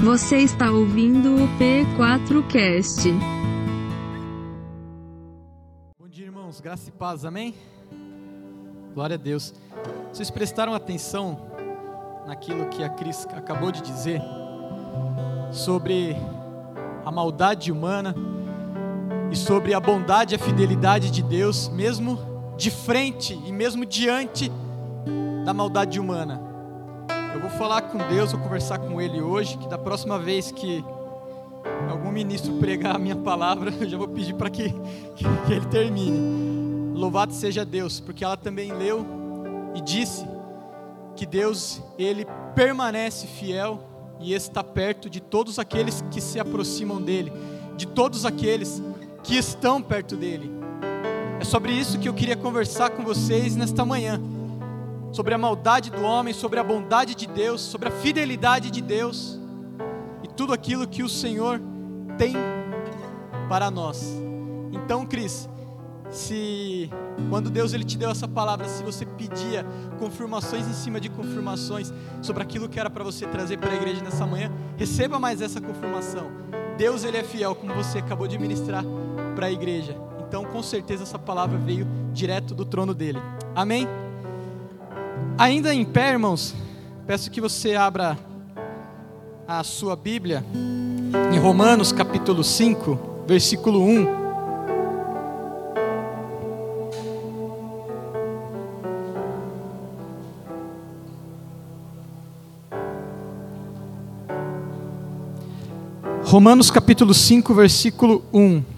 Você está ouvindo o P4Cast. Bom dia, irmãos. Graça e paz, amém? Glória a Deus. Vocês prestaram atenção naquilo que a Cris acabou de dizer sobre a maldade humana e sobre a bondade e a fidelidade de Deus, mesmo de frente e mesmo diante da maldade humana. Eu vou falar com Deus, vou conversar com Ele hoje, que da próxima vez que algum ministro pregar a minha palavra, eu já vou pedir para que, que, que ele termine. Louvado seja Deus, porque ela também leu e disse que Deus, Ele permanece fiel e está perto de todos aqueles que se aproximam dEle, de todos aqueles que estão perto dEle. É sobre isso que eu queria conversar com vocês nesta manhã. Sobre a maldade do homem, sobre a bondade de Deus, sobre a fidelidade de Deus e tudo aquilo que o Senhor tem para nós. Então, Cris, se quando Deus ele te deu essa palavra, se você pedia confirmações em cima de confirmações sobre aquilo que era para você trazer para a igreja nessa manhã, receba mais essa confirmação. Deus ele é fiel, como você acabou de ministrar para a igreja. Então, com certeza essa palavra veio direto do trono dele. Amém? Ainda em pé, irmãos, peço que você abra a sua Bíblia em Romanos capítulo 5, versículo 1. Romanos capítulo 5, versículo 1.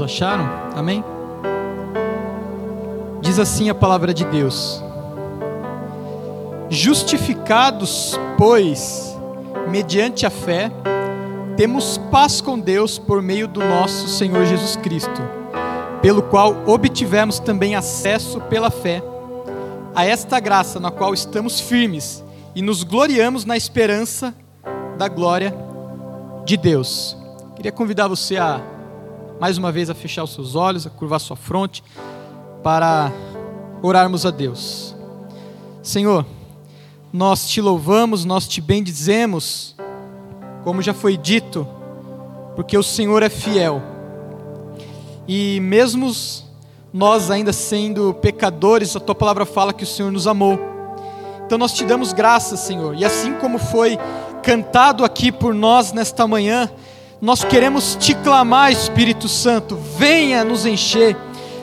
Acharam? Amém? Diz assim a palavra de Deus: Justificados, pois, mediante a fé, temos paz com Deus por meio do nosso Senhor Jesus Cristo, pelo qual obtivemos também acesso pela fé a esta graça na qual estamos firmes e nos gloriamos na esperança da glória de Deus. Queria convidar você a mais uma vez a fechar os seus olhos, a curvar sua fronte para orarmos a Deus. Senhor, nós te louvamos, nós te bendizemos, como já foi dito, porque o Senhor é fiel. E mesmo nós ainda sendo pecadores, a tua palavra fala que o Senhor nos amou. Então nós te damos graças, Senhor. E assim como foi cantado aqui por nós nesta manhã, nós queremos te clamar, Espírito Santo, venha nos encher,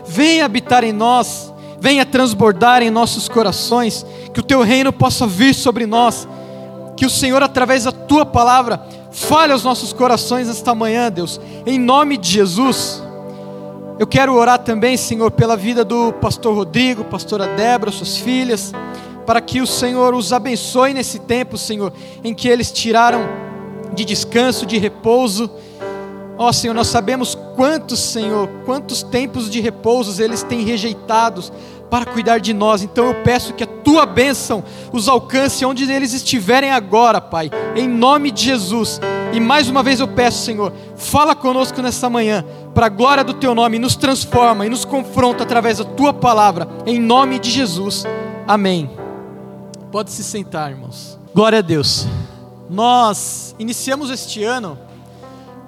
venha habitar em nós, venha transbordar em nossos corações, que o teu reino possa vir sobre nós, que o Senhor, através da tua palavra, fale aos nossos corações esta manhã, Deus, em nome de Jesus. Eu quero orar também, Senhor, pela vida do pastor Rodrigo, pastora Débora, suas filhas, para que o Senhor os abençoe nesse tempo, Senhor, em que eles tiraram de descanso, de repouso. Ó oh, Senhor, nós sabemos quantos, Senhor, quantos tempos de repousos eles têm rejeitados para cuidar de nós. Então eu peço que a tua bênção os alcance onde eles estiverem agora, Pai, em nome de Jesus. E mais uma vez eu peço, Senhor, fala conosco nessa manhã, para a glória do teu nome, nos transforma e nos confronta através da tua palavra, em nome de Jesus. Amém. Pode se sentar, irmãos. Glória a Deus. Nós iniciamos este ano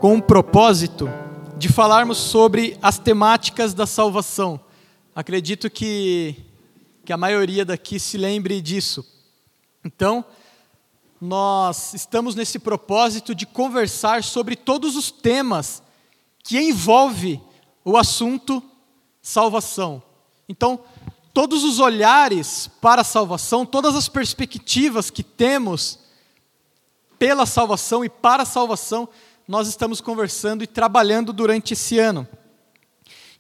com um propósito de falarmos sobre as temáticas da salvação. Acredito que, que a maioria daqui se lembre disso. Então, nós estamos nesse propósito de conversar sobre todos os temas que envolve o assunto salvação. Então, todos os olhares para a salvação, todas as perspectivas que temos pela salvação e para a salvação, nós estamos conversando e trabalhando durante esse ano.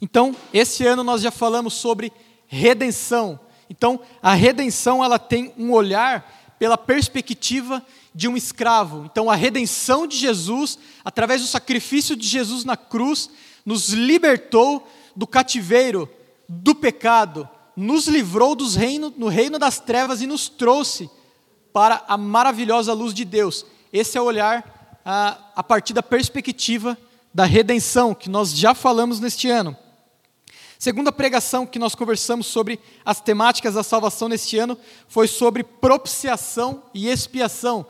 Então, esse ano nós já falamos sobre redenção. Então, a redenção ela tem um olhar pela perspectiva de um escravo. Então, a redenção de Jesus, através do sacrifício de Jesus na cruz, nos libertou do cativeiro, do pecado, nos livrou dos reino, no reino das trevas e nos trouxe para a maravilhosa luz de Deus. Esse é o olhar a, a partir da perspectiva da redenção, que nós já falamos neste ano. Segunda pregação que nós conversamos sobre as temáticas da salvação neste ano foi sobre propiciação e expiação.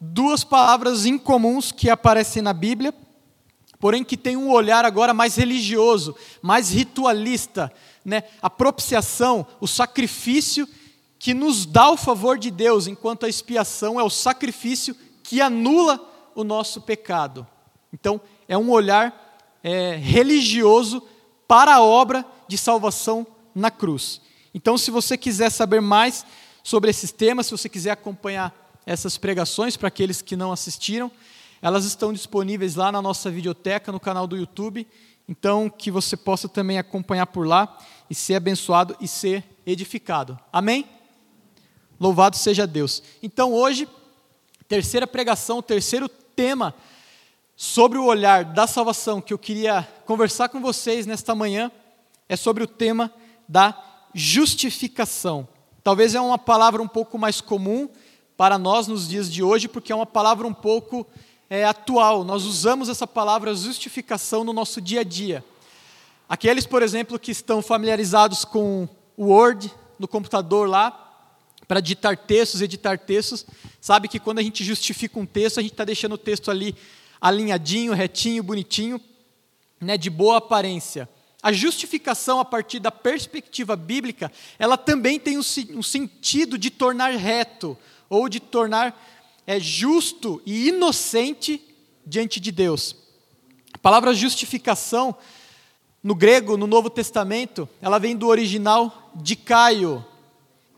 Duas palavras incomuns que aparecem na Bíblia, porém que tem um olhar agora mais religioso, mais ritualista. Né? A propiciação, o sacrifício que nos dá o favor de Deus, enquanto a expiação é o sacrifício que anula o nosso pecado. Então, é um olhar é, religioso para a obra de salvação na cruz. Então, se você quiser saber mais sobre esses temas, se você quiser acompanhar essas pregações para aqueles que não assistiram, elas estão disponíveis lá na nossa videoteca, no canal do YouTube. Então, que você possa também acompanhar por lá e ser abençoado e ser edificado. Amém? Louvado seja Deus. Então, hoje, terceira pregação, terceiro tema sobre o olhar da salvação que eu queria conversar com vocês nesta manhã é sobre o tema da justificação. Talvez é uma palavra um pouco mais comum para nós nos dias de hoje, porque é uma palavra um pouco é, atual. Nós usamos essa palavra justificação no nosso dia a dia. Aqueles, por exemplo, que estão familiarizados com o Word no computador lá, para digitar textos, editar textos, sabe que quando a gente justifica um texto, a gente está deixando o texto ali alinhadinho, retinho, bonitinho, né, de boa aparência. A justificação a partir da perspectiva bíblica, ela também tem um, um sentido de tornar reto ou de tornar é, justo e inocente diante de Deus. A palavra justificação no grego, no Novo Testamento, ela vem do original de Caio,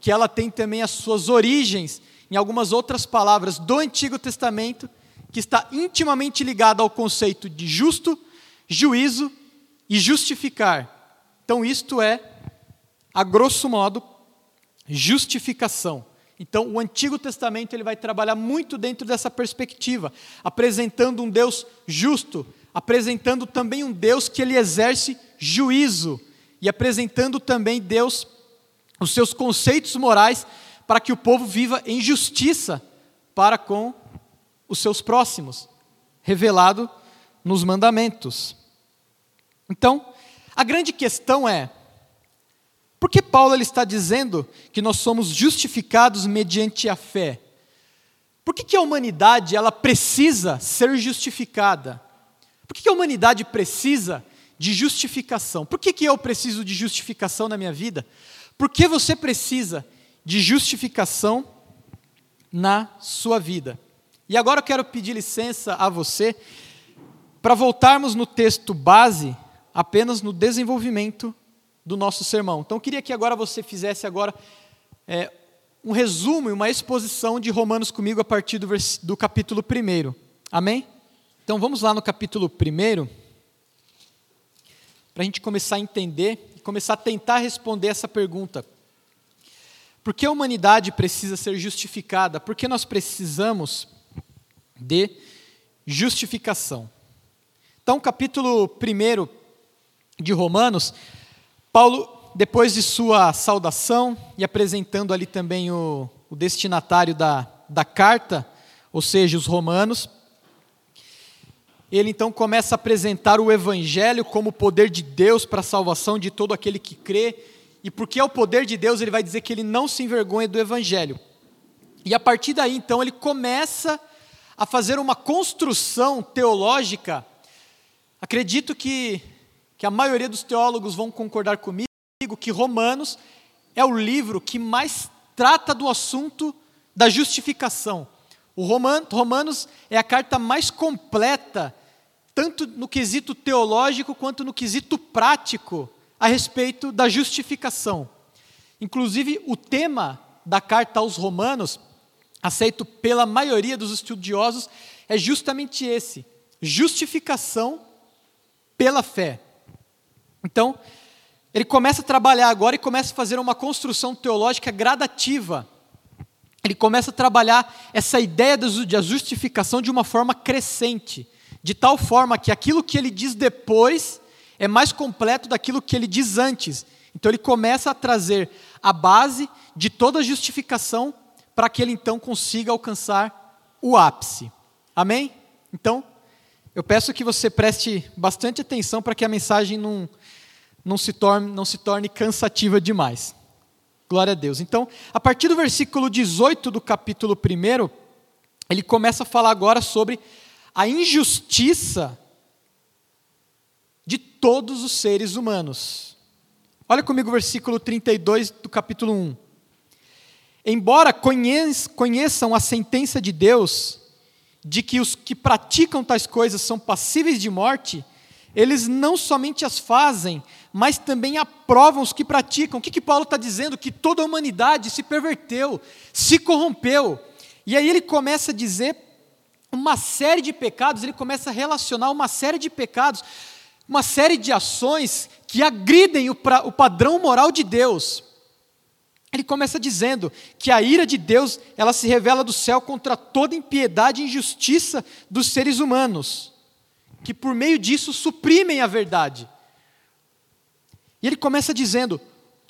que ela tem também as suas origens em algumas outras palavras do Antigo Testamento que está intimamente ligada ao conceito de justo, juízo e justificar. Então, isto é, a grosso modo, justificação. Então, o Antigo Testamento ele vai trabalhar muito dentro dessa perspectiva, apresentando um Deus justo, apresentando também um Deus que ele exerce juízo e apresentando também Deus os seus conceitos morais para que o povo viva em justiça para com os seus próximos, revelado nos mandamentos. Então, a grande questão é: por que Paulo ele está dizendo que nós somos justificados mediante a fé? Por que, que a humanidade ela precisa ser justificada? Por que, que a humanidade precisa de justificação? Por que, que eu preciso de justificação na minha vida? Por que você precisa de justificação na sua vida? E agora eu quero pedir licença a você para voltarmos no texto base, apenas no desenvolvimento do nosso sermão. Então eu queria que agora você fizesse agora é, um resumo e uma exposição de Romanos comigo a partir do, do capítulo 1. Amém? Então vamos lá no capítulo 1, para a gente começar a entender e começar a tentar responder essa pergunta. Por que a humanidade precisa ser justificada? Por que nós precisamos de justificação. Então, capítulo 1 de Romanos, Paulo, depois de sua saudação e apresentando ali também o, o destinatário da, da carta, ou seja, os romanos, ele então começa a apresentar o Evangelho como o poder de Deus para a salvação de todo aquele que crê. E porque é o poder de Deus, ele vai dizer que ele não se envergonha do Evangelho. E a partir daí, então, ele começa a fazer uma construção teológica, acredito que, que a maioria dos teólogos vão concordar comigo que Romanos é o livro que mais trata do assunto da justificação. O Romanos é a carta mais completa, tanto no quesito teológico quanto no quesito prático, a respeito da justificação. Inclusive, o tema da carta aos Romanos aceito pela maioria dos estudiosos, é justamente esse: justificação pela fé. Então, ele começa a trabalhar agora e começa a fazer uma construção teológica gradativa. Ele começa a trabalhar essa ideia da justificação de uma forma crescente, de tal forma que aquilo que ele diz depois é mais completo daquilo que ele diz antes. Então ele começa a trazer a base de toda a justificação para que ele então consiga alcançar o ápice. Amém? Então, Eu peço que você preste bastante atenção para que a mensagem não, não, se torne, não se torne cansativa demais. Glória a Deus. Então, a partir do versículo 18 do capítulo 1, ele começa a falar agora sobre a injustiça de todos os seres humanos. Olha comigo o versículo 32 do capítulo 1. Embora conheçam a sentença de Deus, de que os que praticam tais coisas são passíveis de morte, eles não somente as fazem, mas também aprovam os que praticam. O que, que Paulo está dizendo? Que toda a humanidade se perverteu, se corrompeu. E aí ele começa a dizer uma série de pecados, ele começa a relacionar uma série de pecados, uma série de ações que agridem o, pra, o padrão moral de Deus. Ele começa dizendo que a ira de Deus, ela se revela do céu contra toda impiedade e injustiça dos seres humanos, que por meio disso suprimem a verdade. E ele começa dizendo: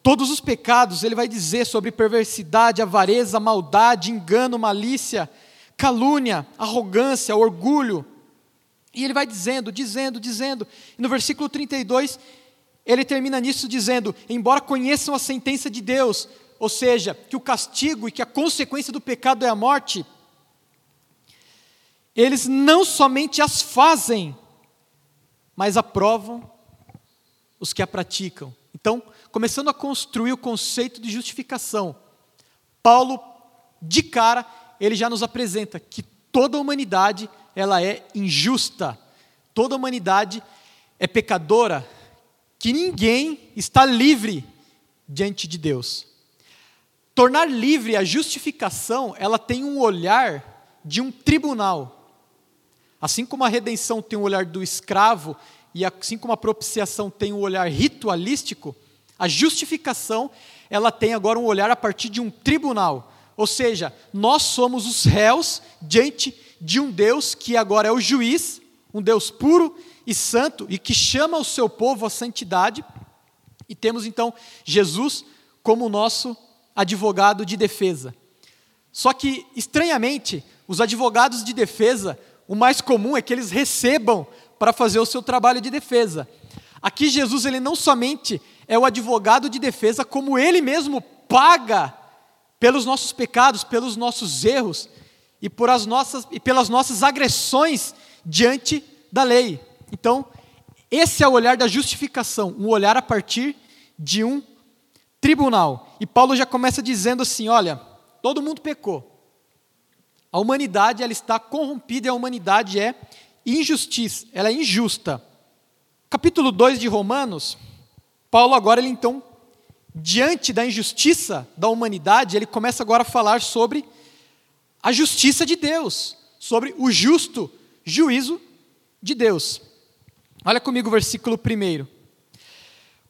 todos os pecados, ele vai dizer sobre perversidade, avareza, maldade, engano, malícia, calúnia, arrogância, orgulho. E ele vai dizendo, dizendo, dizendo. E no versículo 32, ele termina nisso dizendo: Embora conheçam a sentença de Deus, ou seja, que o castigo e que a consequência do pecado é a morte, eles não somente as fazem, mas aprovam os que a praticam. Então, começando a construir o conceito de justificação, Paulo, de cara, ele já nos apresenta que toda a humanidade ela é injusta, toda a humanidade é pecadora, que ninguém está livre diante de Deus. Tornar livre a justificação, ela tem um olhar de um tribunal. Assim como a redenção tem o olhar do escravo e assim como a propiciação tem um olhar ritualístico, a justificação, ela tem agora um olhar a partir de um tribunal. Ou seja, nós somos os réus diante de um Deus que agora é o juiz, um Deus puro e santo e que chama o seu povo à santidade. E temos então Jesus como nosso advogado de defesa. Só que, estranhamente, os advogados de defesa, o mais comum é que eles recebam para fazer o seu trabalho de defesa. Aqui Jesus ele não somente é o advogado de defesa, como ele mesmo paga pelos nossos pecados, pelos nossos erros e, por as nossas, e pelas nossas agressões diante da lei. Então, esse é o olhar da justificação, um olhar a partir de um tribunal. E Paulo já começa dizendo assim: olha, todo mundo pecou. A humanidade ela está corrompida e a humanidade é injustiça, ela é injusta. Capítulo 2 de Romanos, Paulo agora ele então diante da injustiça da humanidade, ele começa agora a falar sobre a justiça de Deus, sobre o justo juízo de Deus. Olha comigo o versículo 1.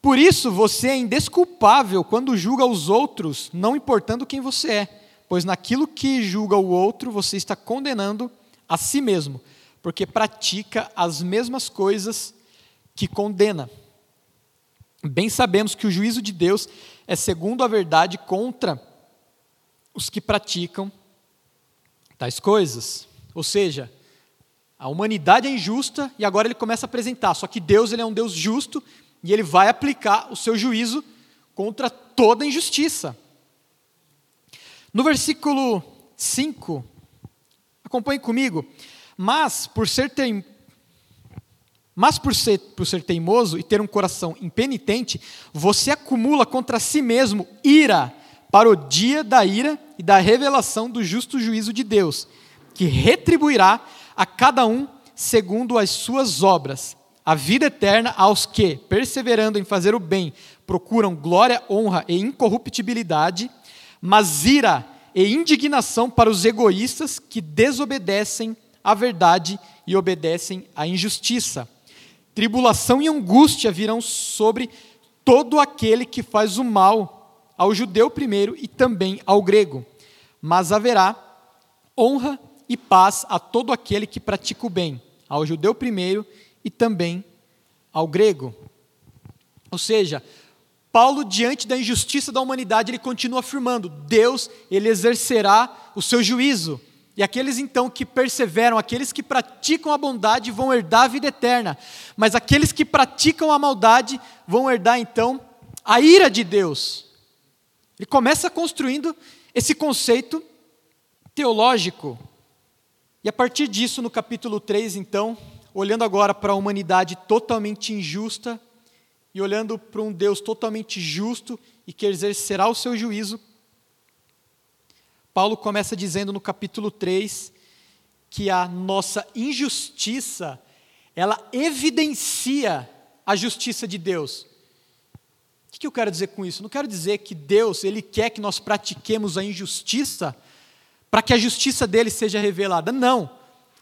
Por isso você é indesculpável quando julga os outros, não importando quem você é, pois naquilo que julga o outro você está condenando a si mesmo, porque pratica as mesmas coisas que condena. Bem sabemos que o juízo de Deus é segundo a verdade contra os que praticam tais coisas. Ou seja, a humanidade é injusta e agora ele começa a apresentar, só que Deus ele é um Deus justo e ele vai aplicar o seu juízo contra toda injustiça. No versículo 5, acompanhe comigo. Mas por ser. Mas por ser, por ser teimoso e ter um coração impenitente, você acumula contra si mesmo ira para o dia da ira e da revelação do justo juízo de Deus, que retribuirá a cada um segundo as suas obras a vida eterna aos que, perseverando em fazer o bem, procuram glória, honra e incorruptibilidade, mas ira e indignação para os egoístas que desobedecem à verdade e obedecem à injustiça. Tribulação e angústia virão sobre todo aquele que faz o mal, ao judeu primeiro e também ao grego. Mas haverá honra e paz a todo aquele que pratica o bem, ao judeu primeiro e também ao grego. Ou seja, Paulo, diante da injustiça da humanidade, ele continua afirmando: Deus, ele exercerá o seu juízo. E aqueles então que perseveram, aqueles que praticam a bondade vão herdar a vida eterna. Mas aqueles que praticam a maldade vão herdar então a ira de Deus. Ele começa construindo esse conceito teológico. E a partir disso, no capítulo 3, então, olhando agora para a humanidade totalmente injusta e olhando para um Deus totalmente justo e que exercerá o seu juízo, Paulo começa dizendo no capítulo 3 que a nossa injustiça, ela evidencia a justiça de Deus. O que eu quero dizer com isso? Não quero dizer que Deus, Ele quer que nós pratiquemos a injustiça para que a justiça dele seja revelada. Não.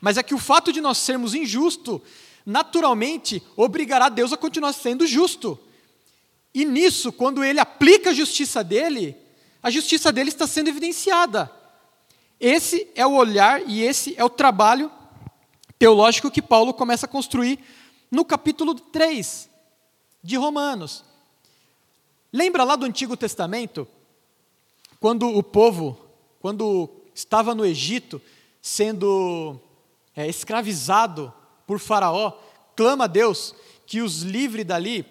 Mas é que o fato de nós sermos injustos, naturalmente, obrigará Deus a continuar sendo justo. E nisso, quando Ele aplica a justiça dele, a justiça dele está sendo evidenciada. Esse é o olhar e esse é o trabalho teológico que Paulo começa a construir no capítulo 3 de Romanos. Lembra lá do Antigo Testamento, quando o povo, quando estava no Egito, sendo é, escravizado por Faraó, clama a Deus que os livre dali,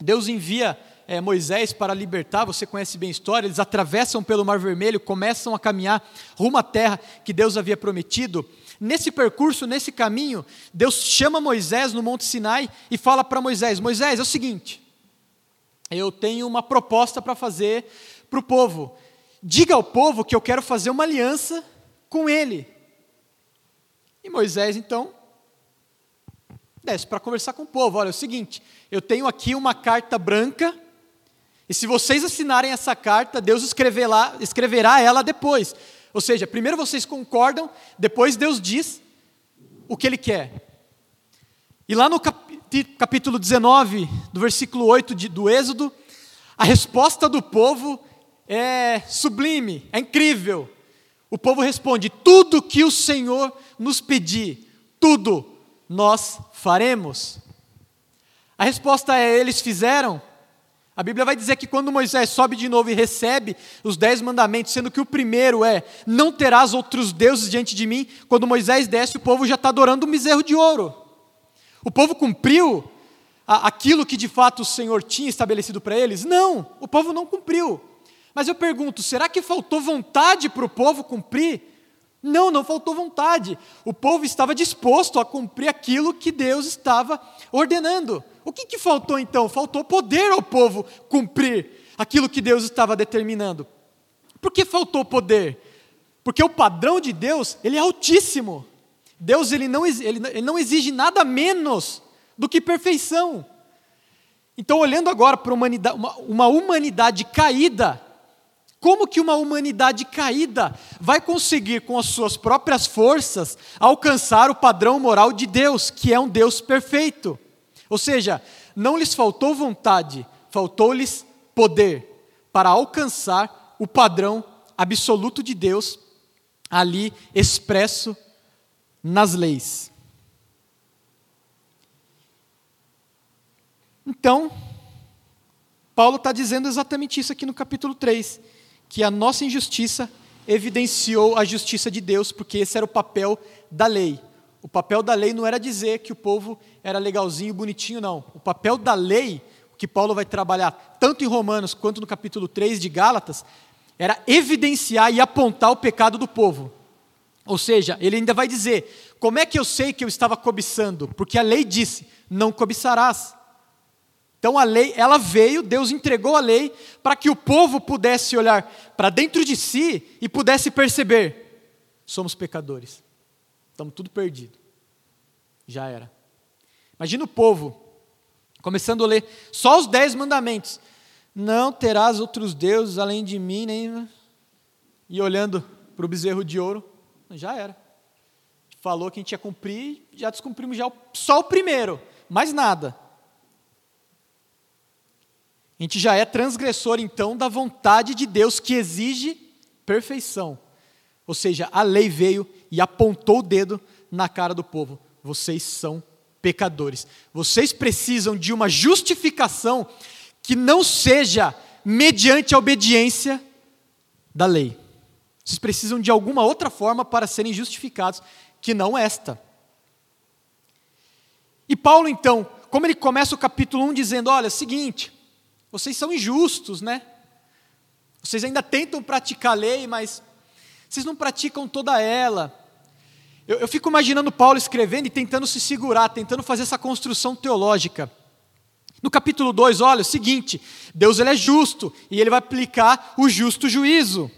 Deus envia é, Moisés para libertar, você conhece bem a história, eles atravessam pelo Mar Vermelho, começam a caminhar rumo à terra que Deus havia prometido. Nesse percurso, nesse caminho, Deus chama Moisés no Monte Sinai e fala para Moisés: Moisés, é o seguinte, eu tenho uma proposta para fazer para o povo. Diga ao povo que eu quero fazer uma aliança com ele. E Moisés, então, desce para conversar com o povo. Olha, é o seguinte: eu tenho aqui uma carta branca e se vocês assinarem essa carta, Deus escreverá, escreverá ela depois. Ou seja, primeiro vocês concordam, depois Deus diz o que Ele quer. E lá no capítulo 19, do versículo 8 de, do Êxodo, a resposta do povo é sublime, é incrível. O povo responde: tudo que o Senhor nos pedir, tudo nós faremos. A resposta é: eles fizeram. A Bíblia vai dizer que quando Moisés sobe de novo e recebe os dez mandamentos, sendo que o primeiro é: não terás outros deuses diante de mim, quando Moisés desce, o povo já está adorando um bezerro de ouro. O povo cumpriu aquilo que de fato o Senhor tinha estabelecido para eles? Não, o povo não cumpriu. Mas eu pergunto: será que faltou vontade para o povo cumprir? Não, não faltou vontade. O povo estava disposto a cumprir aquilo que Deus estava ordenando. O que, que faltou então? Faltou poder ao povo cumprir aquilo que Deus estava determinando. Por que faltou poder? Porque o padrão de Deus, ele é altíssimo. Deus ele não, ele, ele não exige nada menos do que perfeição. Então, olhando agora para uma, uma humanidade caída, como que uma humanidade caída vai conseguir, com as suas próprias forças, alcançar o padrão moral de Deus, que é um Deus perfeito? Ou seja, não lhes faltou vontade, faltou-lhes poder para alcançar o padrão absoluto de Deus ali expresso nas leis. Então, Paulo está dizendo exatamente isso aqui no capítulo 3, que a nossa injustiça evidenciou a justiça de Deus, porque esse era o papel da lei. O papel da lei não era dizer que o povo era legalzinho, bonitinho, não. O papel da lei, que Paulo vai trabalhar tanto em Romanos quanto no capítulo 3 de Gálatas, era evidenciar e apontar o pecado do povo. Ou seja, ele ainda vai dizer: como é que eu sei que eu estava cobiçando? Porque a lei disse: não cobiçarás. Então a lei, ela veio, Deus entregou a lei para que o povo pudesse olhar para dentro de si e pudesse perceber: somos pecadores. Estamos tudo perdido. Já era. Imagina o povo começando a ler só os dez mandamentos. Não terás outros deuses além de mim, nem. E olhando para o bezerro de ouro, já era. Falou que a gente ia cumprir, já descumprimos já o, só o primeiro, mais nada. A gente já é transgressor, então, da vontade de Deus que exige perfeição. Ou seja, a lei veio e apontou o dedo na cara do povo: vocês são pecadores. Vocês precisam de uma justificação que não seja mediante a obediência da lei. Vocês precisam de alguma outra forma para serem justificados que não esta. E Paulo, então, como ele começa o capítulo 1 dizendo: Olha, é seguinte, vocês são injustos, né? Vocês ainda tentam praticar a lei, mas vocês não praticam toda ela. Eu, eu fico imaginando Paulo escrevendo e tentando se segurar, tentando fazer essa construção teológica. No capítulo 2, olha, é o seguinte: Deus ele é justo e ele vai aplicar o justo juízo.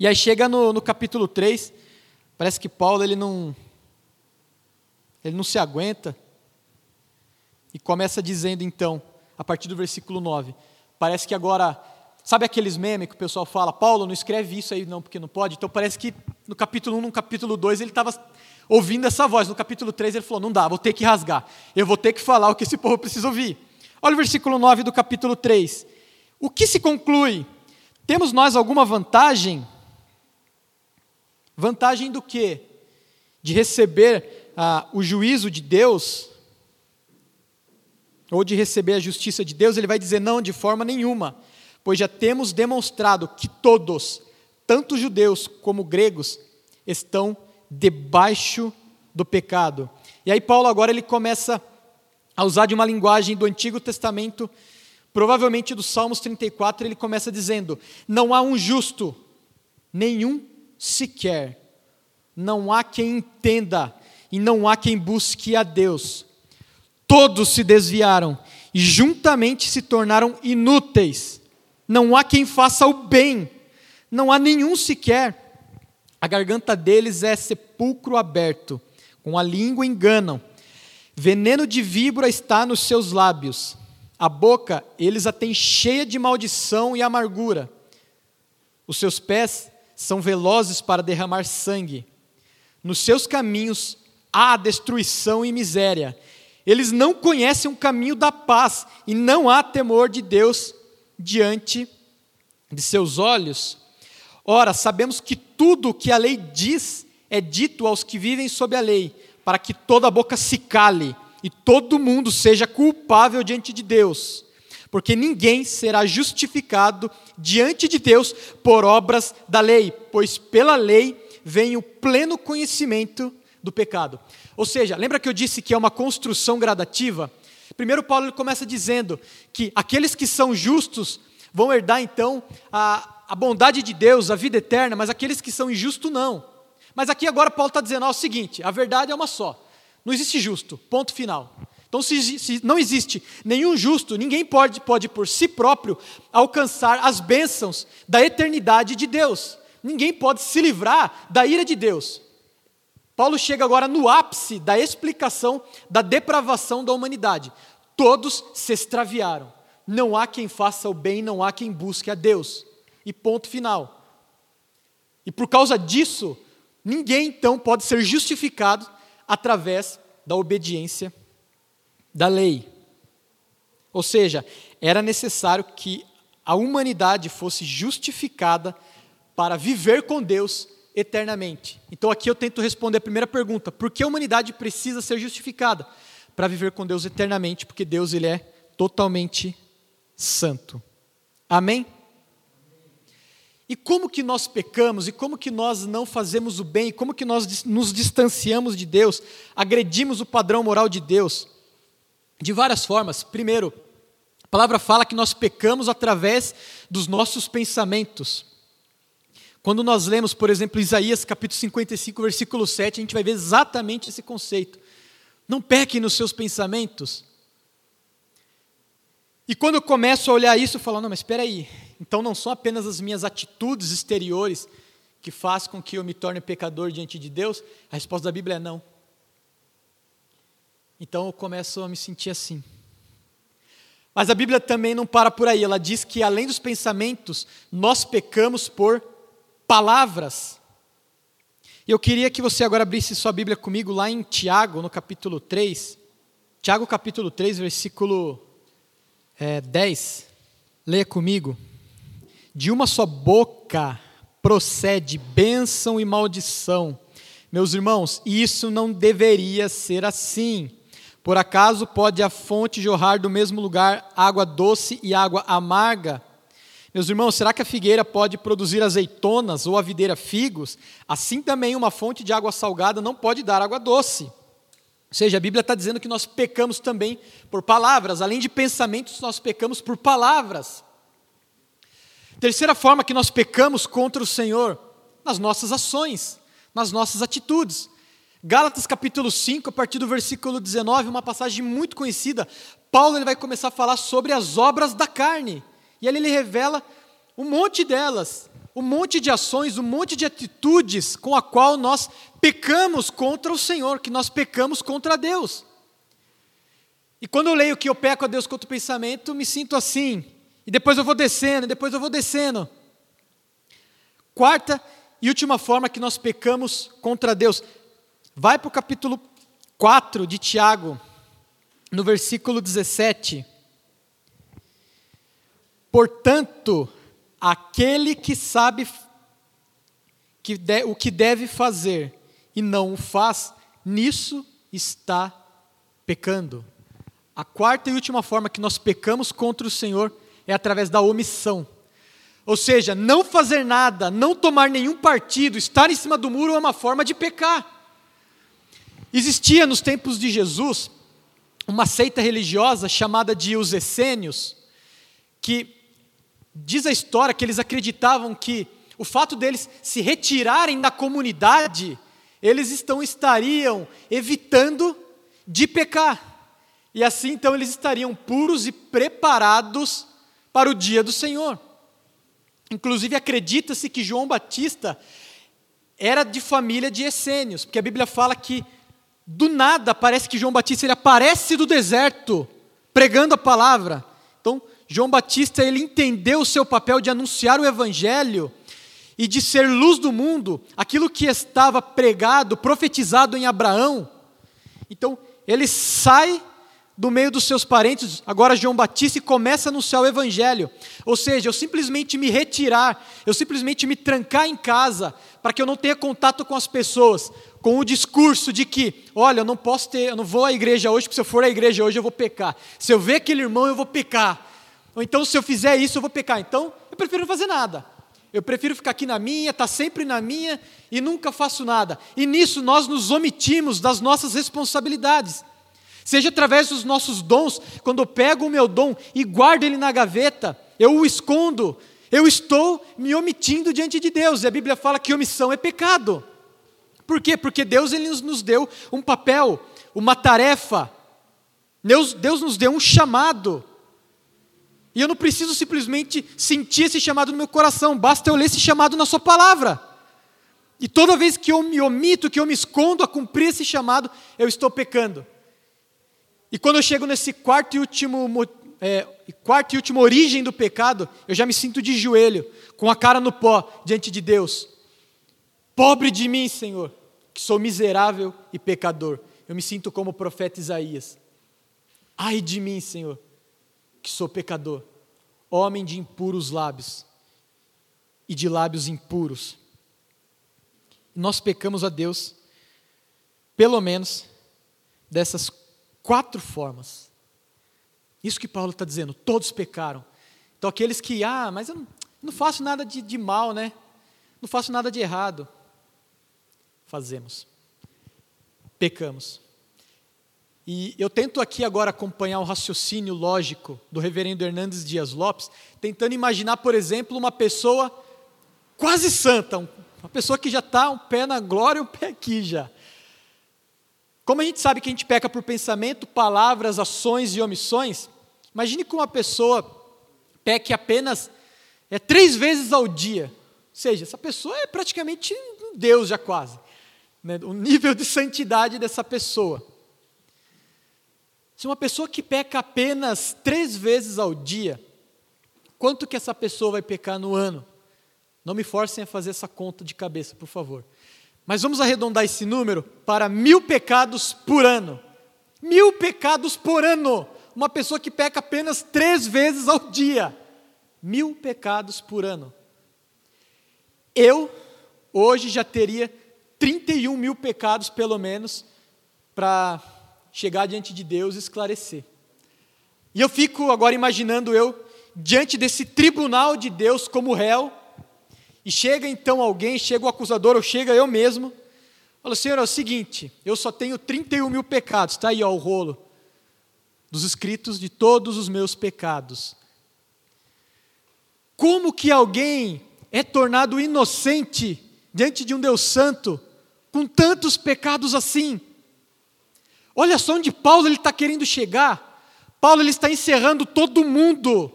E aí chega no, no capítulo 3, parece que Paulo ele não, ele não se aguenta e começa dizendo então, a partir do versículo 9: Parece que agora, sabe aqueles memes que o pessoal fala, Paulo, não escreve isso aí não, porque não pode? Então parece que no capítulo 1, no capítulo 2, ele estava ouvindo essa voz. No capítulo 3, ele falou: não dá, vou ter que rasgar. Eu vou ter que falar o que esse povo precisa ouvir. Olha o versículo 9 do capítulo 3. O que se conclui? Temos nós alguma vantagem? Vantagem do quê? De receber ah, o juízo de Deus? Ou de receber a justiça de Deus? Ele vai dizer: não, de forma nenhuma. Pois já temos demonstrado que todos, tanto judeus como gregos, estão debaixo do pecado. E aí Paulo agora ele começa a usar de uma linguagem do Antigo Testamento, provavelmente do Salmos 34, ele começa dizendo: Não há um justo, nenhum sequer. Não há quem entenda e não há quem busque a Deus. Todos se desviaram e juntamente se tornaram inúteis. Não há quem faça o bem, não há nenhum sequer. A garganta deles é sepulcro aberto, com a língua enganam. Veneno de víbora está nos seus lábios. A boca eles a têm cheia de maldição e amargura. Os seus pés são velozes para derramar sangue. Nos seus caminhos há destruição e miséria. Eles não conhecem o caminho da paz e não há temor de Deus diante de seus olhos. Ora, sabemos que tudo o que a lei diz é dito aos que vivem sob a lei, para que toda boca se cale e todo mundo seja culpável diante de Deus. Porque ninguém será justificado diante de Deus por obras da lei, pois pela lei vem o pleno conhecimento do pecado. Ou seja, lembra que eu disse que é uma construção gradativa? Primeiro, Paulo começa dizendo que aqueles que são justos vão herdar então a, a bondade de Deus, a vida eterna, mas aqueles que são injustos não. Mas aqui agora Paulo está dizendo ó, o seguinte: a verdade é uma só. Não existe justo, ponto final. Então, se, se, não existe nenhum justo, ninguém pode, pode por si próprio alcançar as bênçãos da eternidade de Deus. Ninguém pode se livrar da ira de Deus. Paulo chega agora no ápice da explicação da depravação da humanidade. Todos se extraviaram. Não há quem faça o bem, não há quem busque a Deus e ponto final. E por causa disso, ninguém então pode ser justificado através da obediência da lei. Ou seja, era necessário que a humanidade fosse justificada para viver com Deus eternamente. Então aqui eu tento responder a primeira pergunta: por que a humanidade precisa ser justificada? Para viver com Deus eternamente, porque Deus ele é totalmente santo. Amém? E como que nós pecamos, e como que nós não fazemos o bem, e como que nós nos distanciamos de Deus, agredimos o padrão moral de Deus? De várias formas. Primeiro, a palavra fala que nós pecamos através dos nossos pensamentos. Quando nós lemos, por exemplo, Isaías capítulo 55, versículo 7, a gente vai ver exatamente esse conceito. Não pequem nos seus pensamentos. E quando eu começo a olhar isso, eu falo, não, mas espera aí, então não são apenas as minhas atitudes exteriores que fazem com que eu me torne pecador diante de Deus? A resposta da Bíblia é não. Então eu começo a me sentir assim. Mas a Bíblia também não para por aí, ela diz que além dos pensamentos, nós pecamos por palavras. E eu queria que você agora abrisse sua Bíblia comigo lá em Tiago, no capítulo 3. Tiago, capítulo 3, versículo é, 10. Leia comigo. De uma só boca procede bênção e maldição. Meus irmãos, isso não deveria ser assim. Por acaso pode a fonte jorrar do mesmo lugar água doce e água amarga? Meus irmãos, será que a figueira pode produzir azeitonas ou a videira figos? Assim também uma fonte de água salgada não pode dar água doce. Ou seja, a Bíblia está dizendo que nós pecamos também por palavras, além de pensamentos, nós pecamos por palavras. Terceira forma que nós pecamos contra o Senhor, nas nossas ações, nas nossas atitudes. Gálatas capítulo 5, a partir do versículo 19, uma passagem muito conhecida. Paulo ele vai começar a falar sobre as obras da carne. E ali ele revela um monte delas, um monte de ações, um monte de atitudes com a qual nós pecamos contra o Senhor, que nós pecamos contra Deus. E quando eu leio que eu peco a Deus contra o pensamento, me sinto assim. E depois eu vou descendo, e depois eu vou descendo. Quarta e última forma que nós pecamos contra Deus. Vai para o capítulo 4 de Tiago, no versículo 17. Portanto, aquele que sabe que de, o que deve fazer e não o faz, nisso está pecando. A quarta e última forma que nós pecamos contra o Senhor é através da omissão. Ou seja, não fazer nada, não tomar nenhum partido, estar em cima do muro é uma forma de pecar. Existia nos tempos de Jesus uma seita religiosa chamada de os essênios, que Diz a história que eles acreditavam que o fato deles se retirarem da comunidade, eles estão estariam evitando de pecar. E assim então eles estariam puros e preparados para o dia do Senhor. Inclusive acredita-se que João Batista era de família de essênios, porque a Bíblia fala que do nada parece que João Batista ele aparece do deserto pregando a palavra. João Batista ele entendeu o seu papel de anunciar o evangelho e de ser luz do mundo, aquilo que estava pregado, profetizado em Abraão. Então, ele sai do meio dos seus parentes, agora João Batista, e começa a anunciar o Evangelho. Ou seja, eu simplesmente me retirar, eu simplesmente me trancar em casa, para que eu não tenha contato com as pessoas, com o discurso de que, olha, eu não posso ter, eu não vou à igreja hoje, porque se eu for à igreja hoje eu vou pecar. Se eu ver aquele irmão, eu vou pecar. Ou então, se eu fizer isso, eu vou pecar. Então, eu prefiro não fazer nada. Eu prefiro ficar aqui na minha, estar tá sempre na minha e nunca faço nada. E nisso nós nos omitimos das nossas responsabilidades. Seja através dos nossos dons, quando eu pego o meu dom e guardo ele na gaveta, eu o escondo, eu estou me omitindo diante de Deus. E a Bíblia fala que omissão é pecado. Por quê? Porque Deus ele nos deu um papel, uma tarefa. Deus, Deus nos deu um chamado. E eu não preciso simplesmente sentir esse chamado no meu coração, basta eu ler esse chamado na Sua palavra. E toda vez que eu me omito, que eu me escondo a cumprir esse chamado, eu estou pecando. E quando eu chego nesse quarto e último, é, quarto e última origem do pecado, eu já me sinto de joelho, com a cara no pó, diante de Deus. Pobre de mim, Senhor, que sou miserável e pecador. Eu me sinto como o profeta Isaías. Ai de mim, Senhor, que sou pecador, homem de impuros lábios e de lábios impuros. Nós pecamos a Deus, pelo menos, dessas quatro formas. Isso que Paulo está dizendo, todos pecaram. Então, aqueles que, ah, mas eu não, faço nada de, de mal, né? Não faço nada de errado. Fazemos. Pecamos. E eu tento aqui agora acompanhar o raciocínio lógico do reverendo Hernandes Dias Lopes, tentando imaginar, por exemplo, uma pessoa quase santa, uma pessoa que já está um pé na glória e um pé aqui já. Como a gente sabe que a gente peca por pensamento, palavras, ações e omissões, imagine que uma pessoa peque apenas é, três vezes ao dia. Ou seja, essa pessoa é praticamente um Deus já quase. Né? O nível de santidade dessa pessoa. Se uma pessoa que peca apenas três vezes ao dia, quanto que essa pessoa vai pecar no ano? Não me forcem a fazer essa conta de cabeça, por favor. Mas vamos arredondar esse número para mil pecados por ano. Mil pecados por ano. Uma pessoa que peca apenas três vezes ao dia. Mil pecados por ano. Eu, hoje, já teria 31 mil pecados, pelo menos, para chegar diante de Deus e esclarecer. E eu fico agora imaginando eu diante desse tribunal de Deus como réu, e chega então alguém, chega o acusador, ou chega eu mesmo, fala, Senhor, é o seguinte, eu só tenho 31 mil pecados, está aí ó, o rolo dos escritos de todos os meus pecados. Como que alguém é tornado inocente diante de um Deus Santo com tantos pecados assim? Olha só onde Paulo está querendo chegar. Paulo ele está encerrando todo mundo,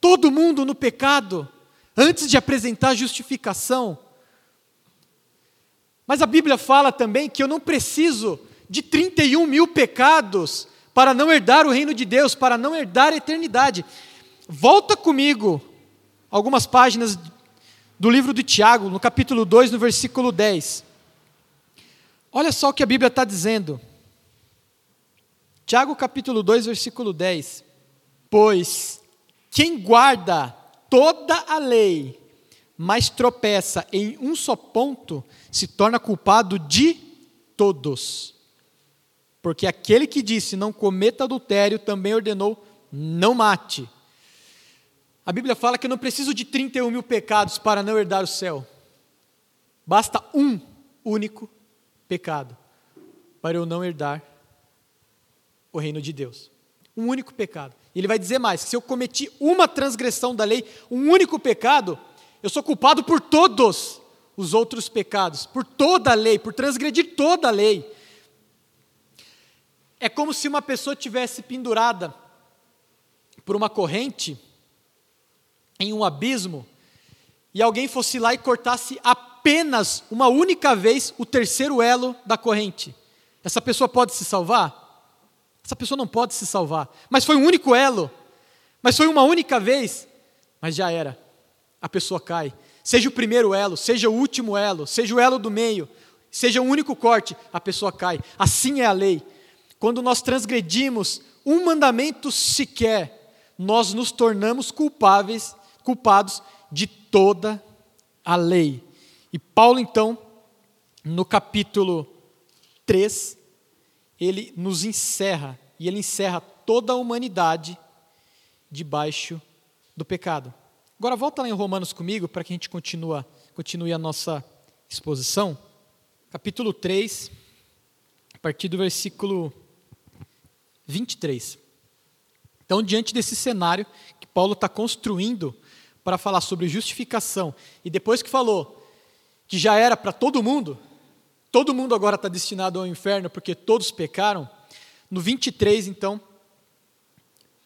todo mundo no pecado, antes de apresentar a justificação. Mas a Bíblia fala também que eu não preciso de 31 mil pecados para não herdar o reino de Deus, para não herdar a eternidade. Volta comigo algumas páginas do livro de Tiago, no capítulo 2, no versículo 10. Olha só o que a Bíblia está dizendo. Tiago capítulo 2, versículo 10. Pois quem guarda toda a lei, mas tropeça em um só ponto, se torna culpado de todos. Porque aquele que disse não cometa adultério também ordenou não mate. A Bíblia fala que eu não preciso de 31 mil pecados para não herdar o céu. Basta um único pecado para eu não herdar o reino de Deus. Um único pecado. E ele vai dizer mais: se eu cometi uma transgressão da lei, um único pecado, eu sou culpado por todos os outros pecados, por toda a lei, por transgredir toda a lei. É como se uma pessoa tivesse pendurada por uma corrente em um abismo e alguém fosse lá e cortasse apenas uma única vez o terceiro elo da corrente. Essa pessoa pode se salvar? Essa pessoa não pode se salvar. Mas foi um único elo. Mas foi uma única vez. Mas já era. A pessoa cai. Seja o primeiro elo, seja o último elo, seja o elo do meio, seja o único corte, a pessoa cai. Assim é a lei. Quando nós transgredimos um mandamento sequer, nós nos tornamos culpáveis, culpados de toda a lei. E Paulo, então, no capítulo 3, ele nos encerra, e ele encerra toda a humanidade debaixo do pecado. Agora volta lá em Romanos comigo para que a gente continue, a nossa exposição. Capítulo 3, a partir do versículo 23. Então, diante desse cenário que Paulo está construindo para falar sobre justificação, e depois que falou que já era para todo mundo, todo mundo agora está destinado ao inferno porque todos pecaram. No 23, então,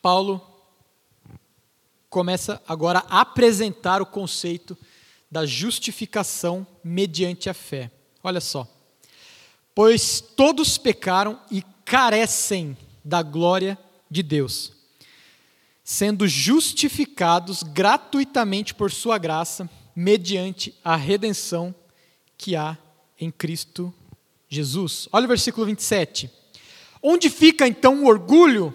Paulo começa agora a apresentar o conceito da justificação mediante a fé. Olha só. Pois todos pecaram e carecem da glória de Deus, sendo justificados gratuitamente por Sua graça, mediante a redenção que há em Cristo Jesus. Olha o versículo 27. Onde fica então o orgulho?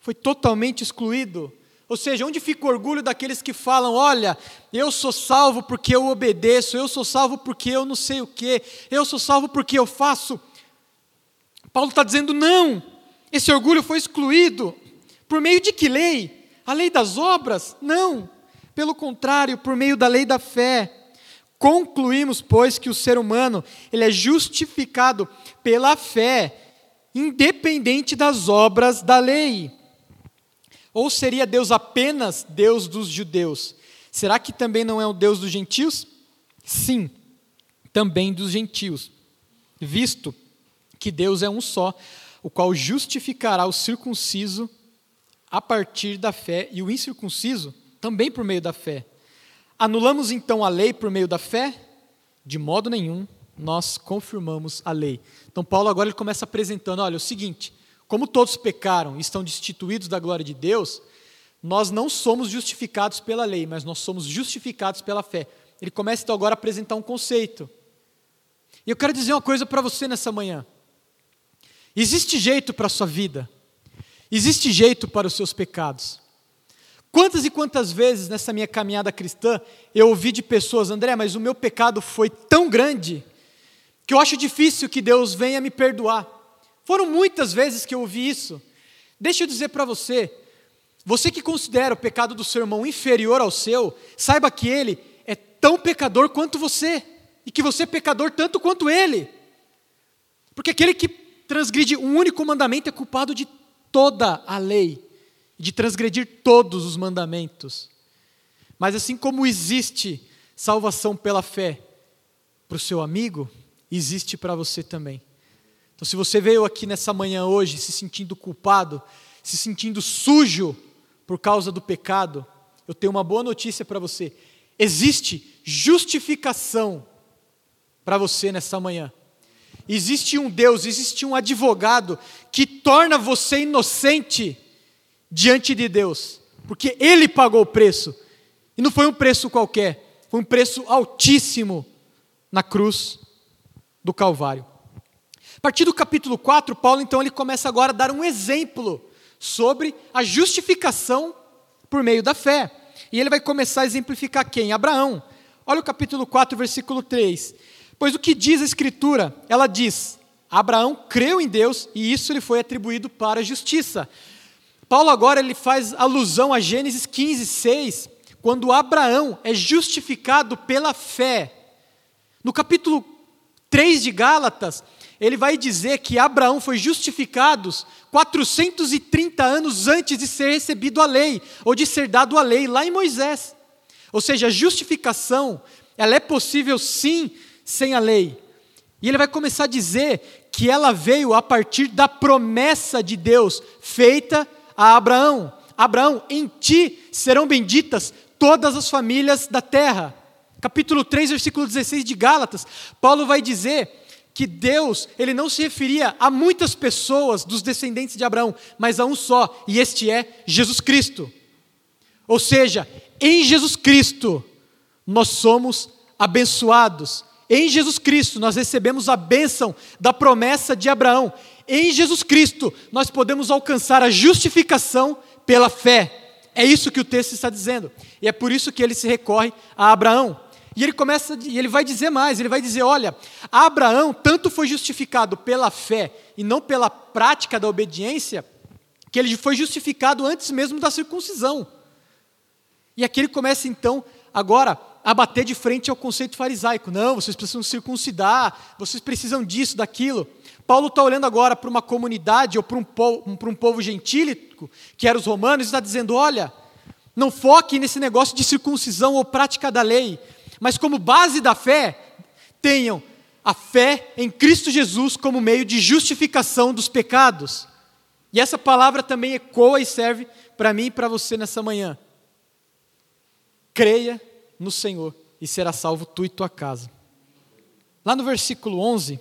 Foi totalmente excluído. Ou seja, onde fica o orgulho daqueles que falam: olha, eu sou salvo porque eu obedeço, eu sou salvo porque eu não sei o que, eu sou salvo porque eu faço. Paulo está dizendo: não, esse orgulho foi excluído. Por meio de que lei? A lei das obras? Não. Pelo contrário, por meio da lei da fé. Concluímos, pois, que o ser humano ele é justificado pela fé, independente das obras da lei. Ou seria Deus apenas Deus dos judeus? Será que também não é o Deus dos gentios? Sim, também dos gentios, visto que Deus é um só, o qual justificará o circunciso a partir da fé e o incircunciso também por meio da fé. Anulamos então a lei por meio da fé? De modo nenhum, nós confirmamos a lei. Então Paulo agora ele começa apresentando, olha, é o seguinte, como todos pecaram e estão destituídos da glória de Deus, nós não somos justificados pela lei, mas nós somos justificados pela fé. Ele começa então agora a apresentar um conceito. E eu quero dizer uma coisa para você nessa manhã. Existe jeito para a sua vida. Existe jeito para os seus pecados. Quantas e quantas vezes nessa minha caminhada cristã eu ouvi de pessoas, André, mas o meu pecado foi tão grande que eu acho difícil que Deus venha me perdoar. Foram muitas vezes que eu ouvi isso. Deixa eu dizer para você, Você que considera o pecado do seu irmão inferior ao seu, saiba que ele é tão pecador quanto você, e que você é pecador tanto quanto ele. Porque aquele que transgride um único mandamento é culpado de toda a lei, de transgredir todos os mandamentos. Mas assim como existe salvação pela fé para o seu amigo, existe para você também. Então, se você veio aqui nessa manhã hoje se sentindo culpado, se sentindo sujo por causa do pecado, eu tenho uma boa notícia para você. Existe justificação para você nessa manhã. Existe um Deus, existe um advogado que torna você inocente diante de Deus, porque Ele pagou o preço, e não foi um preço qualquer, foi um preço altíssimo na cruz do Calvário. A partir do capítulo 4, Paulo então ele começa agora a dar um exemplo sobre a justificação por meio da fé. E ele vai começar a exemplificar quem? Abraão. Olha o capítulo 4, versículo 3. Pois o que diz a Escritura? Ela diz: Abraão creu em Deus e isso lhe foi atribuído para a justiça. Paulo agora ele faz alusão a Gênesis 15, 6, quando Abraão é justificado pela fé. No capítulo 3 de Gálatas, ele vai dizer que Abraão foi justificado 430 anos antes de ser recebido a lei, ou de ser dado a lei, lá em Moisés. Ou seja, a justificação, ela é possível sim, sem a lei. E ele vai começar a dizer que ela veio a partir da promessa de Deus feita a Abraão: Abraão, em ti serão benditas todas as famílias da terra. Capítulo 3, versículo 16 de Gálatas, Paulo vai dizer que Deus, ele não se referia a muitas pessoas dos descendentes de Abraão, mas a um só, e este é Jesus Cristo. Ou seja, em Jesus Cristo nós somos abençoados. Em Jesus Cristo nós recebemos a bênção da promessa de Abraão. Em Jesus Cristo nós podemos alcançar a justificação pela fé. É isso que o texto está dizendo. E é por isso que ele se recorre a Abraão. E ele começa, e ele vai dizer mais, ele vai dizer, olha, Abraão tanto foi justificado pela fé e não pela prática da obediência, que ele foi justificado antes mesmo da circuncisão. E aqui ele começa então agora a bater de frente ao conceito farisaico. Não, vocês precisam circuncidar, vocês precisam disso, daquilo. Paulo está olhando agora para uma comunidade ou para um, povo, um povo gentílico, que eram os romanos, e está dizendo: olha, não foque nesse negócio de circuncisão ou prática da lei, mas como base da fé, tenham a fé em Cristo Jesus como meio de justificação dos pecados. E essa palavra também ecoa e serve para mim e para você nessa manhã. Creia no Senhor e será salvo tu e tua casa. Lá no versículo 11,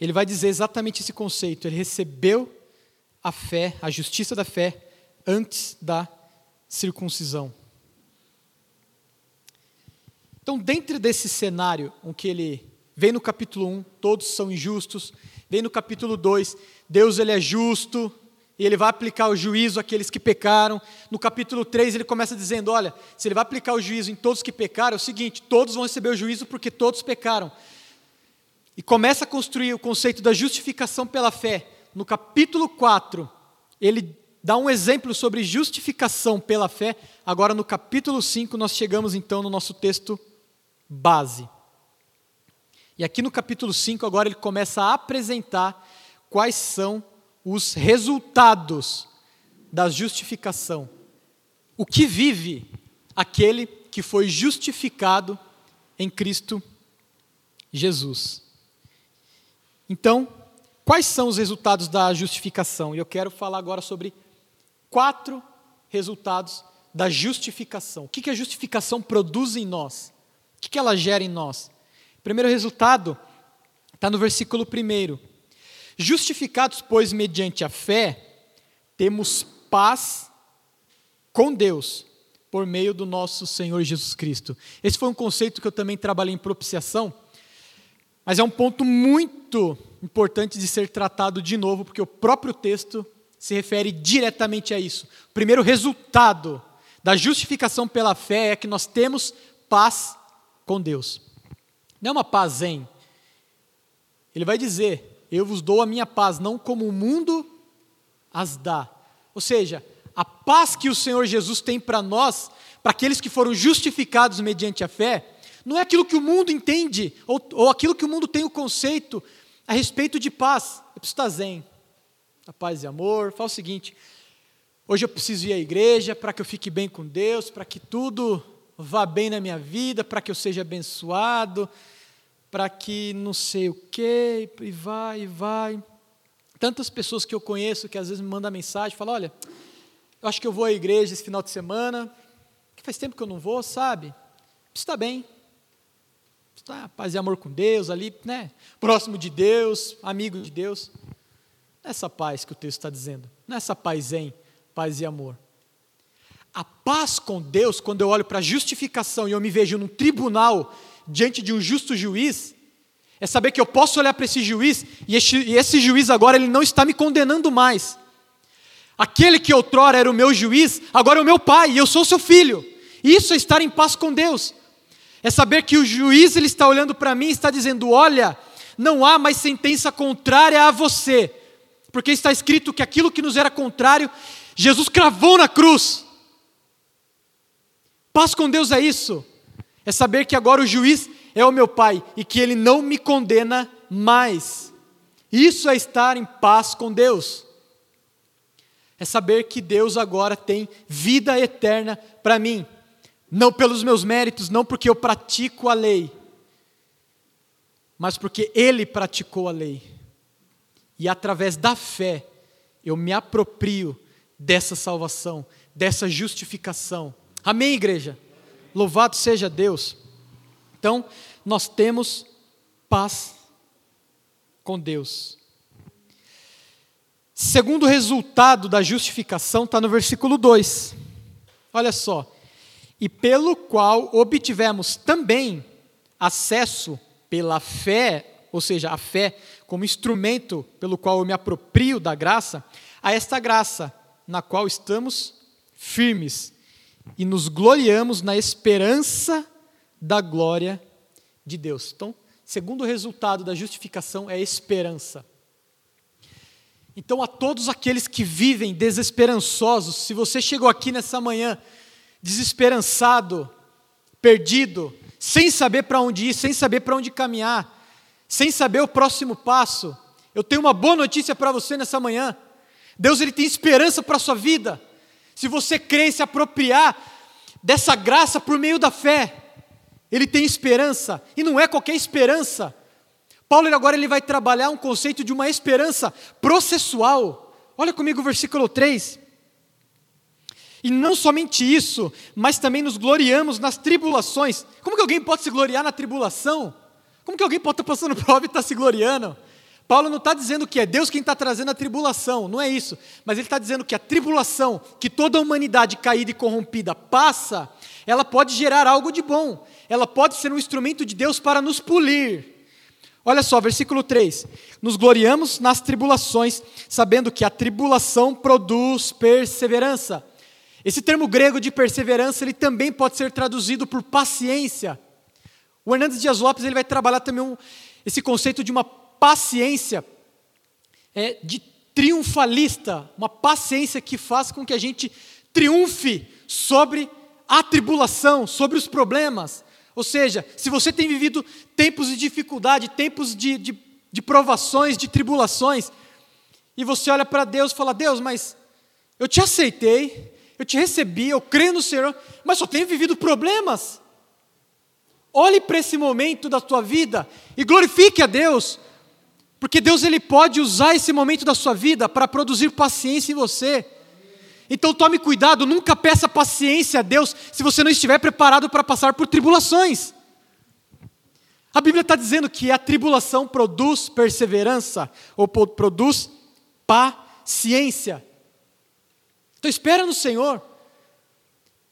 ele vai dizer exatamente esse conceito. Ele recebeu a fé, a justiça da fé, antes da circuncisão. Então, dentro desse cenário, em que ele vem no capítulo 1, todos são injustos, vem no capítulo 2, Deus ele é justo, e ele vai aplicar o juízo àqueles que pecaram. No capítulo 3, ele começa dizendo: olha, se ele vai aplicar o juízo em todos que pecaram, é o seguinte: todos vão receber o juízo porque todos pecaram e começa a construir o conceito da justificação pela fé. No capítulo 4, ele dá um exemplo sobre justificação pela fé. Agora, no capítulo 5, nós chegamos então no nosso texto base. E aqui no capítulo 5, agora ele começa a apresentar quais são os resultados da justificação. O que vive aquele que foi justificado em Cristo Jesus. Então, quais são os resultados da justificação? E eu quero falar agora sobre quatro resultados da justificação. O que a justificação produz em nós? O que ela gera em nós? O primeiro resultado está no versículo 1. Justificados, pois, mediante a fé, temos paz com Deus por meio do nosso Senhor Jesus Cristo. Esse foi um conceito que eu também trabalhei em propiciação mas é um ponto muito importante de ser tratado de novo, porque o próprio texto se refere diretamente a isso. O primeiro resultado da justificação pela fé é que nós temos paz com Deus. Não é uma paz zen. Ele vai dizer: Eu vos dou a minha paz, não como o mundo as dá. Ou seja, a paz que o Senhor Jesus tem para nós, para aqueles que foram justificados mediante a fé, não é aquilo que o mundo entende, ou, ou aquilo que o mundo tem o conceito a respeito de paz. Eu preciso estar zen, a paz e amor. Fala o seguinte: hoje eu preciso ir à igreja para que eu fique bem com Deus, para que tudo vá bem na minha vida, para que eu seja abençoado, para que não sei o quê, e vai, e vai. Tantas pessoas que eu conheço que às vezes me mandam mensagem, falam, olha, eu acho que eu vou à igreja esse final de semana, que faz tempo que eu não vou, sabe? Está bem. Está paz e amor com Deus ali, né? Próximo de Deus, amigo de Deus. Essa paz que o texto está dizendo, não é essa paz em paz e amor. A paz com Deus, quando eu olho para a justificação e eu me vejo num tribunal diante de um justo juiz, é saber que eu posso olhar para esse juiz e esse, e esse, juiz agora ele não está me condenando mais. Aquele que outrora era o meu juiz, agora é o meu pai e eu sou seu filho. Isso é estar em paz com Deus. É saber que o juiz ele está olhando para mim e está dizendo: olha, não há mais sentença contrária a você, porque está escrito que aquilo que nos era contrário, Jesus cravou na cruz. Paz com Deus é isso. É saber que agora o juiz é o meu pai e que ele não me condena mais. Isso é estar em paz com Deus. É saber que Deus agora tem vida eterna para mim. Não pelos meus méritos, não porque eu pratico a lei, mas porque Ele praticou a lei. E através da fé, eu me aproprio dessa salvação, dessa justificação. Amém, igreja? Louvado seja Deus. Então, nós temos paz com Deus. Segundo resultado da justificação está no versículo 2. Olha só. E pelo qual obtivemos também acesso pela fé, ou seja, a fé como instrumento pelo qual eu me aproprio da graça, a esta graça na qual estamos firmes e nos gloriamos na esperança da glória de Deus. Então, segundo resultado da justificação é esperança. Então, a todos aqueles que vivem desesperançosos, se você chegou aqui nessa manhã desesperançado, perdido, sem saber para onde ir, sem saber para onde caminhar, sem saber o próximo passo, eu tenho uma boa notícia para você nessa manhã. Deus ele tem esperança para a sua vida se você crê e se apropriar dessa graça por meio da fé, ele tem esperança, e não é qualquer esperança. Paulo agora ele vai trabalhar um conceito de uma esperança processual. Olha comigo o versículo 3. E não somente isso, mas também nos gloriamos nas tribulações. Como que alguém pode se gloriar na tribulação? Como que alguém pode estar passando prova e estar se gloriando? Paulo não está dizendo que é Deus quem está trazendo a tribulação, não é isso. Mas ele está dizendo que a tribulação que toda a humanidade caída e corrompida passa, ela pode gerar algo de bom. Ela pode ser um instrumento de Deus para nos polir. Olha só, versículo 3: Nos gloriamos nas tribulações, sabendo que a tribulação produz perseverança. Esse termo grego de perseverança, ele também pode ser traduzido por paciência. O Hernandes Dias Lopes ele vai trabalhar também um, esse conceito de uma paciência é, de triunfalista, uma paciência que faz com que a gente triunfe sobre a tribulação, sobre os problemas. Ou seja, se você tem vivido tempos de dificuldade, tempos de, de, de provações, de tribulações, e você olha para Deus e fala: Deus, mas eu te aceitei, eu te recebi, eu creio no Senhor, mas só tenho vivido problemas. Olhe para esse momento da tua vida e glorifique a Deus, porque Deus ele pode usar esse momento da sua vida para produzir paciência em você. Então tome cuidado, nunca peça paciência a Deus se você não estiver preparado para passar por tribulações. A Bíblia está dizendo que a tribulação produz perseverança ou produz paciência. Então espera no Senhor.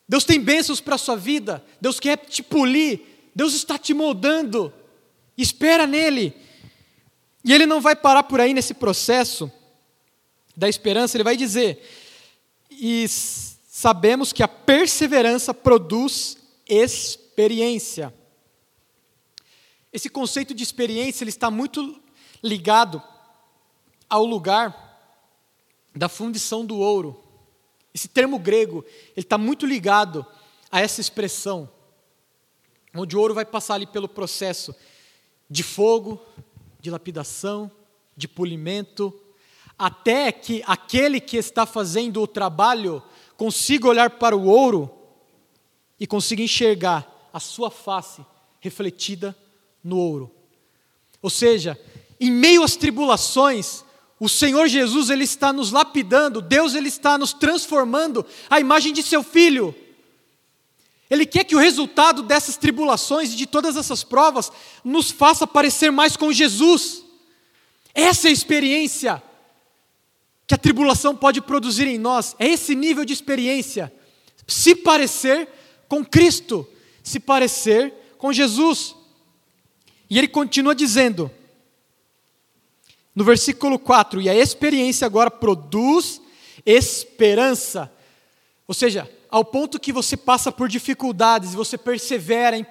Deus tem bênçãos para a sua vida. Deus quer te polir. Deus está te moldando. Espera nele. E ele não vai parar por aí nesse processo da esperança, ele vai dizer: e sabemos que a perseverança produz experiência. Esse conceito de experiência ele está muito ligado ao lugar da fundição do ouro. Esse termo grego, ele está muito ligado a essa expressão, onde o ouro vai passar ali pelo processo de fogo, de lapidação, de polimento, até que aquele que está fazendo o trabalho consiga olhar para o ouro e consiga enxergar a sua face refletida no ouro. Ou seja, em meio às tribulações, o Senhor Jesus ele está nos lapidando, Deus ele está nos transformando a imagem de seu filho. Ele quer que o resultado dessas tribulações e de todas essas provas nos faça parecer mais com Jesus. Essa é a experiência que a tribulação pode produzir em nós, é esse nível de experiência. Se parecer com Cristo, se parecer com Jesus. E ele continua dizendo, no versículo 4: E a experiência agora produz esperança. Ou seja, ao ponto que você passa por dificuldades, você persevera em,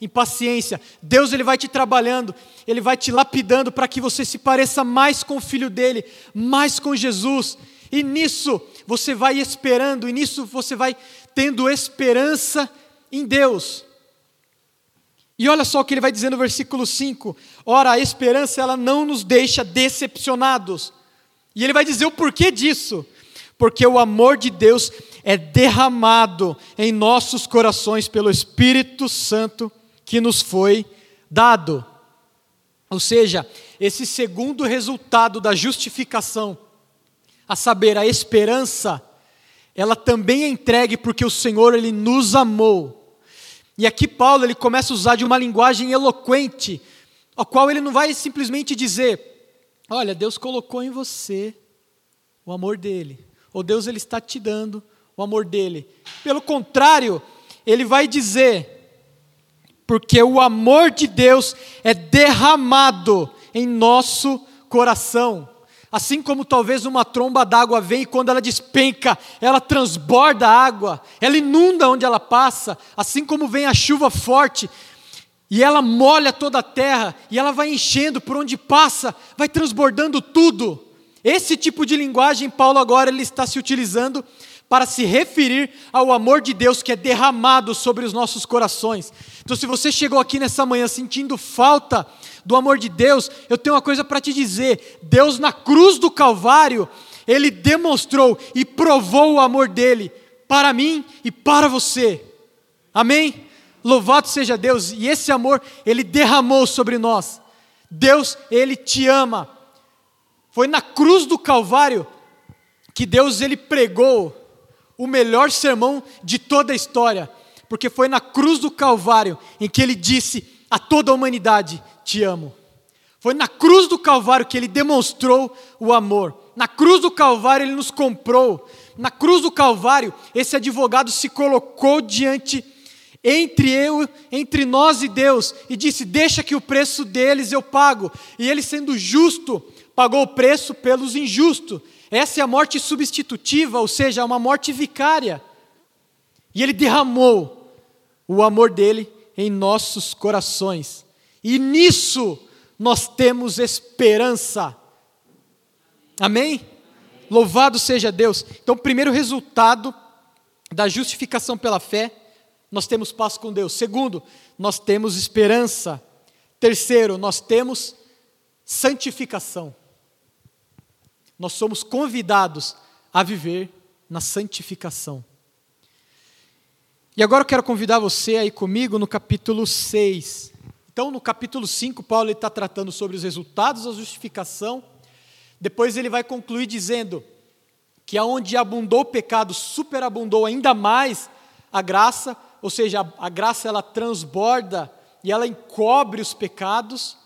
em paciência, Deus ele vai te trabalhando, ele vai te lapidando para que você se pareça mais com o filho dele, mais com Jesus. E nisso você vai esperando, e nisso você vai tendo esperança em Deus. E olha só o que ele vai dizer no versículo 5: Ora, a esperança ela não nos deixa decepcionados. E ele vai dizer o porquê disso. Porque o amor de Deus é derramado em nossos corações pelo Espírito Santo que nos foi dado. Ou seja, esse segundo resultado da justificação, a saber, a esperança, ela também é entregue porque o Senhor ele nos amou e aqui Paulo ele começa a usar de uma linguagem eloquente, a qual ele não vai simplesmente dizer: "Olha, Deus colocou em você o amor dele", ou Deus ele está te dando o amor dele. Pelo contrário, ele vai dizer: "Porque o amor de Deus é derramado em nosso coração". Assim como talvez uma tromba d'água vem e quando ela despenca, ela transborda a água, ela inunda onde ela passa, assim como vem a chuva forte e ela molha toda a terra e ela vai enchendo por onde passa, vai transbordando tudo. Esse tipo de linguagem Paulo agora ele está se utilizando para se referir ao amor de Deus que é derramado sobre os nossos corações. Então, se você chegou aqui nessa manhã sentindo falta do amor de Deus, eu tenho uma coisa para te dizer: Deus, na cruz do Calvário, Ele demonstrou e provou o amor dele para mim e para você. Amém? Louvado seja Deus, e esse amor Ele derramou sobre nós. Deus, Ele te ama. Foi na cruz do Calvário que Deus Ele pregou o melhor sermão de toda a história, porque foi na cruz do Calvário em que Ele disse a toda a humanidade: te amo. Foi na cruz do Calvário que ele demonstrou o amor. Na cruz do Calvário ele nos comprou. Na cruz do Calvário esse advogado se colocou diante entre eu, entre nós e Deus e disse: "Deixa que o preço deles eu pago". E ele sendo justo, pagou o preço pelos injustos. Essa é a morte substitutiva, ou seja, uma morte vicária. E ele derramou o amor dele em nossos corações. E nisso nós temos esperança. Amém? Louvado seja Deus. Então, primeiro resultado da justificação pela fé, nós temos paz com Deus. Segundo, nós temos esperança. Terceiro, nós temos santificação. Nós somos convidados a viver na santificação. E agora eu quero convidar você aí comigo no capítulo 6. Então, no capítulo 5, Paulo está tratando sobre os resultados da justificação. Depois ele vai concluir dizendo que aonde abundou o pecado, superabundou ainda mais a graça, ou seja, a, a graça ela transborda e ela encobre os pecados.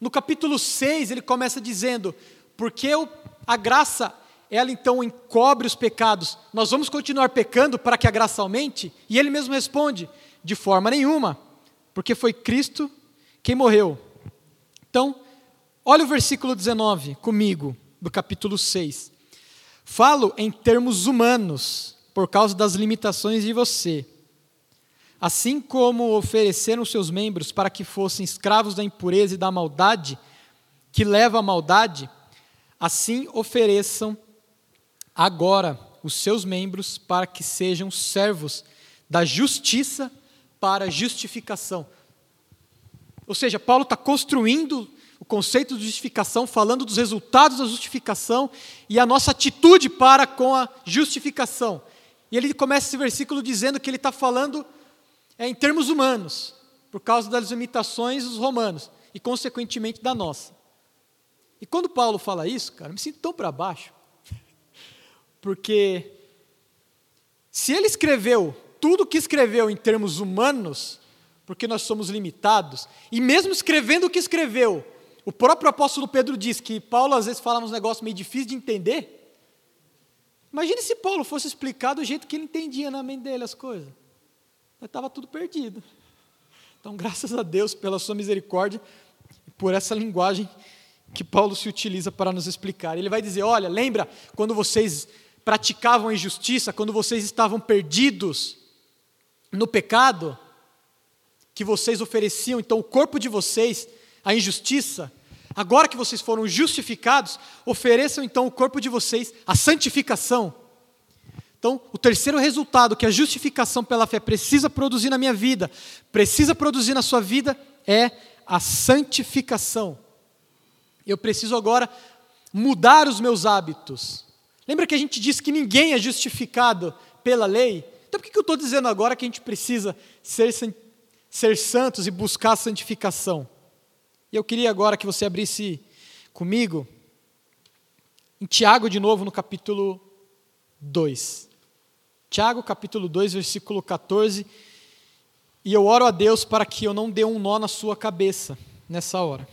No capítulo 6, ele começa dizendo: porque o, a graça, ela então encobre os pecados, nós vamos continuar pecando para que a graça aumente? E ele mesmo responde: de forma nenhuma, porque foi Cristo quem morreu. Então, olha o versículo 19 comigo, do capítulo 6. Falo em termos humanos, por causa das limitações de você. Assim como ofereceram seus membros para que fossem escravos da impureza e da maldade, que leva à maldade, assim ofereçam agora os seus membros para que sejam servos da justiça para justificação. Ou seja, Paulo está construindo o conceito de justificação, falando dos resultados da justificação e a nossa atitude para com a justificação. E ele começa esse versículo dizendo que ele está falando é, em termos humanos, por causa das limitações dos romanos e, consequentemente, da nossa. E quando Paulo fala isso, cara, eu me sinto tão para baixo, porque se ele escreveu tudo o que escreveu em termos humanos, porque nós somos limitados, e mesmo escrevendo o que escreveu, o próprio apóstolo Pedro diz que Paulo às vezes fala uns negócios meio difíceis de entender. Imagine se Paulo fosse explicar do jeito que ele entendia na mente dele as coisas. Estava tudo perdido. Então, graças a Deus pela sua misericórdia por essa linguagem que Paulo se utiliza para nos explicar. Ele vai dizer: olha, lembra quando vocês praticavam a injustiça, quando vocês estavam perdidos no pecado, que vocês ofereciam então o corpo de vocês à injustiça? Agora que vocês foram justificados, ofereçam então o corpo de vocês à santificação. Então, o terceiro resultado que a justificação pela fé precisa produzir na minha vida, precisa produzir na sua vida, é a santificação. Eu preciso agora mudar os meus hábitos. Lembra que a gente disse que ninguém é justificado pela lei? Então, por que eu estou dizendo agora que a gente precisa ser, ser santos e buscar santificação? E eu queria agora que você abrisse comigo em Tiago, de novo, no capítulo 2. Tiago, capítulo 2, versículo 14. E eu oro a Deus para que eu não dê um nó na sua cabeça nessa hora.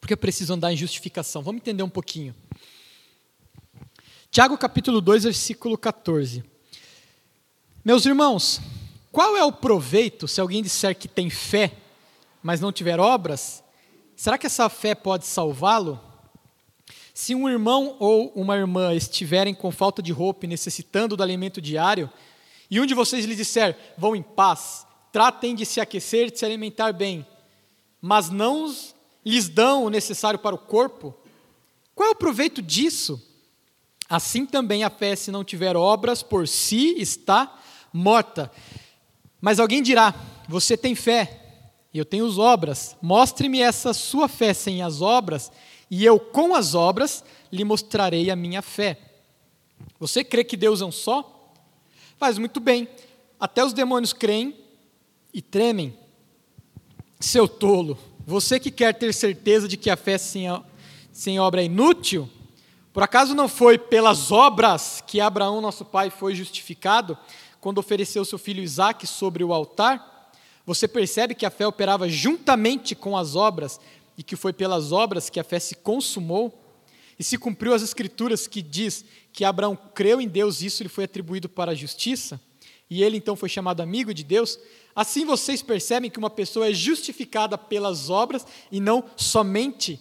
Porque eu preciso andar em justificação. Vamos entender um pouquinho. Tiago, capítulo 2, versículo 14. Meus irmãos, qual é o proveito se alguém disser que tem fé mas não tiver obras, será que essa fé pode salvá-lo? Se um irmão ou uma irmã estiverem com falta de roupa e necessitando do alimento diário, e um de vocês lhe disser, vão em paz, tratem de se aquecer de se alimentar bem, mas não lhes dão o necessário para o corpo, qual é o proveito disso? Assim também a fé, se não tiver obras, por si está morta. Mas alguém dirá: Você tem fé, eu tenho as obras. Mostre-me essa sua fé sem as obras, e eu, com as obras, lhe mostrarei a minha fé. Você crê que Deus é um só? Faz muito bem. Até os demônios creem e tremem. Seu tolo, você que quer ter certeza de que a fé sem, a, sem obra é inútil, por acaso não foi pelas obras que Abraão, nosso pai, foi justificado quando ofereceu seu filho Isaque sobre o altar? Você percebe que a fé operava juntamente com as obras e que foi pelas obras que a fé se consumou? E se cumpriu as escrituras que diz que Abraão creu em Deus, isso lhe foi atribuído para a justiça, e ele então foi chamado amigo de Deus? Assim vocês percebem que uma pessoa é justificada pelas obras e não somente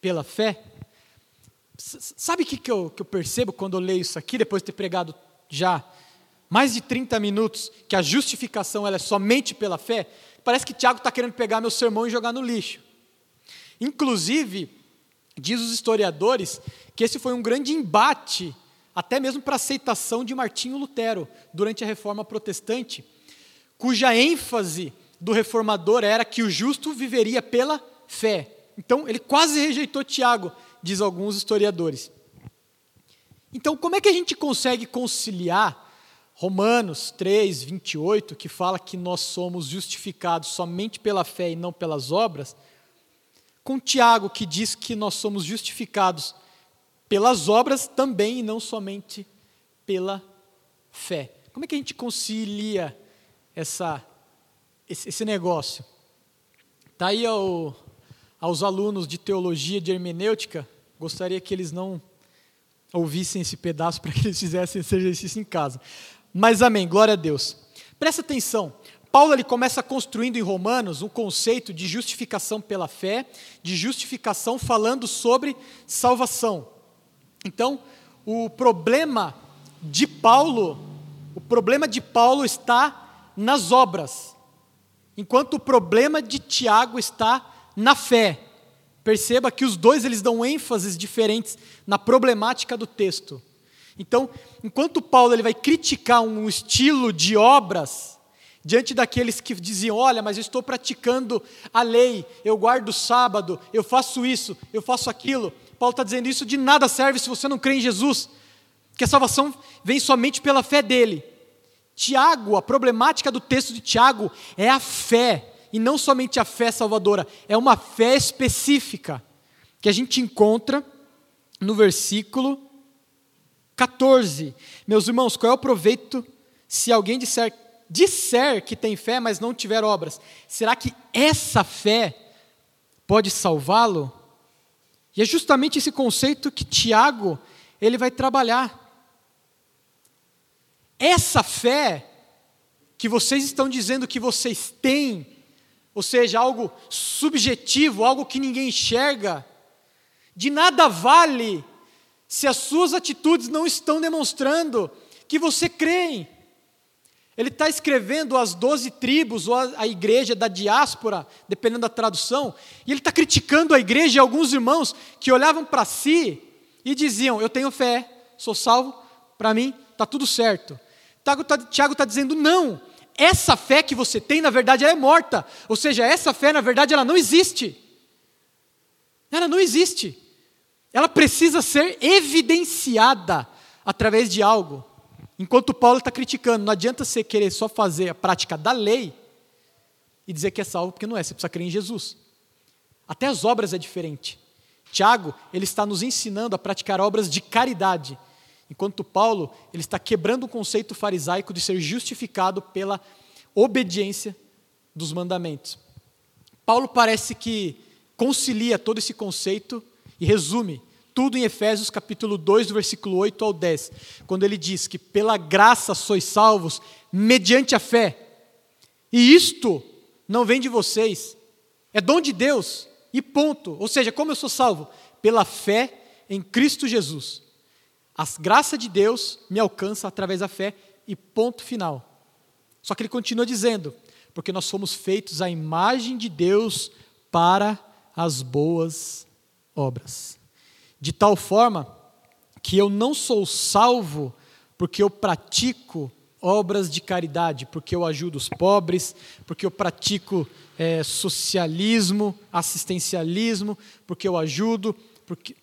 pela fé? Sabe o que eu, que eu percebo quando eu leio isso aqui, depois de ter pregado já mais de 30 minutos, que a justificação ela é somente pela fé, parece que Tiago está querendo pegar meu sermão e jogar no lixo. Inclusive, diz os historiadores que esse foi um grande embate, até mesmo para a aceitação de Martinho Lutero, durante a reforma protestante, cuja ênfase do reformador era que o justo viveria pela fé. Então, ele quase rejeitou Tiago, diz alguns historiadores. Então, como é que a gente consegue conciliar Romanos 3, 28, que fala que nós somos justificados somente pela fé e não pelas obras, com Tiago, que diz que nós somos justificados pelas obras também e não somente pela fé. Como é que a gente concilia essa, esse, esse negócio? Está aí ao, aos alunos de teologia, de hermenêutica, gostaria que eles não ouvissem esse pedaço para que eles fizessem esse exercício em casa. Mas amém, glória a Deus. Presta atenção. Paulo ele começa construindo em Romanos um conceito de justificação pela fé, de justificação falando sobre salvação. Então, o problema de Paulo, o problema de Paulo está nas obras, enquanto o problema de Tiago está na fé. Perceba que os dois eles dão ênfases diferentes na problemática do texto. Então, enquanto Paulo ele vai criticar um estilo de obras, diante daqueles que diziam: Olha, mas eu estou praticando a lei, eu guardo o sábado, eu faço isso, eu faço aquilo. Paulo está dizendo: Isso de nada serve se você não crê em Jesus, que a salvação vem somente pela fé dele. Tiago, a problemática do texto de Tiago é a fé, e não somente a fé salvadora, é uma fé específica, que a gente encontra no versículo 14. Meus irmãos, qual é o proveito se alguém disser, disser que tem fé, mas não tiver obras? Será que essa fé pode salvá-lo? E é justamente esse conceito que Tiago ele vai trabalhar. Essa fé que vocês estão dizendo que vocês têm, ou seja, algo subjetivo, algo que ninguém enxerga, de nada vale se as suas atitudes não estão demonstrando que você crê. Ele está escrevendo as doze tribos, ou a, a, igreja da diáspora, dependendo da tradução, e ele está criticando a igreja e alguns irmãos que olhavam para si e diziam: Eu tenho fé, sou salvo, para mim está tudo certo. Tiago está tá dizendo: Não, essa fé que você tem, na verdade, é morta. Ou seja, essa fé, na verdade, ela não existe. Ela não existe ela precisa ser evidenciada através de algo. Enquanto Paulo está criticando, não adianta você querer só fazer a prática da lei e dizer que é salvo, porque não é, você precisa crer em Jesus. Até as obras é diferente. Tiago, ele está nos ensinando a praticar obras de caridade, enquanto Paulo, ele está quebrando o conceito farisaico de ser justificado pela obediência dos mandamentos. Paulo parece que concilia todo esse conceito e resume tudo em Efésios capítulo 2, do versículo 8 ao 10, quando ele diz que pela graça sois salvos mediante a fé. E isto não vem de vocês, é dom de Deus, e ponto. Ou seja, como eu sou salvo? Pela fé em Cristo Jesus. A graça de Deus me alcança através da fé, e ponto final. Só que ele continua dizendo, porque nós somos feitos à imagem de Deus para as boas obras. De tal forma que eu não sou salvo porque eu pratico obras de caridade, porque eu ajudo os pobres, porque eu pratico é, socialismo, assistencialismo, porque eu ajudo, porque.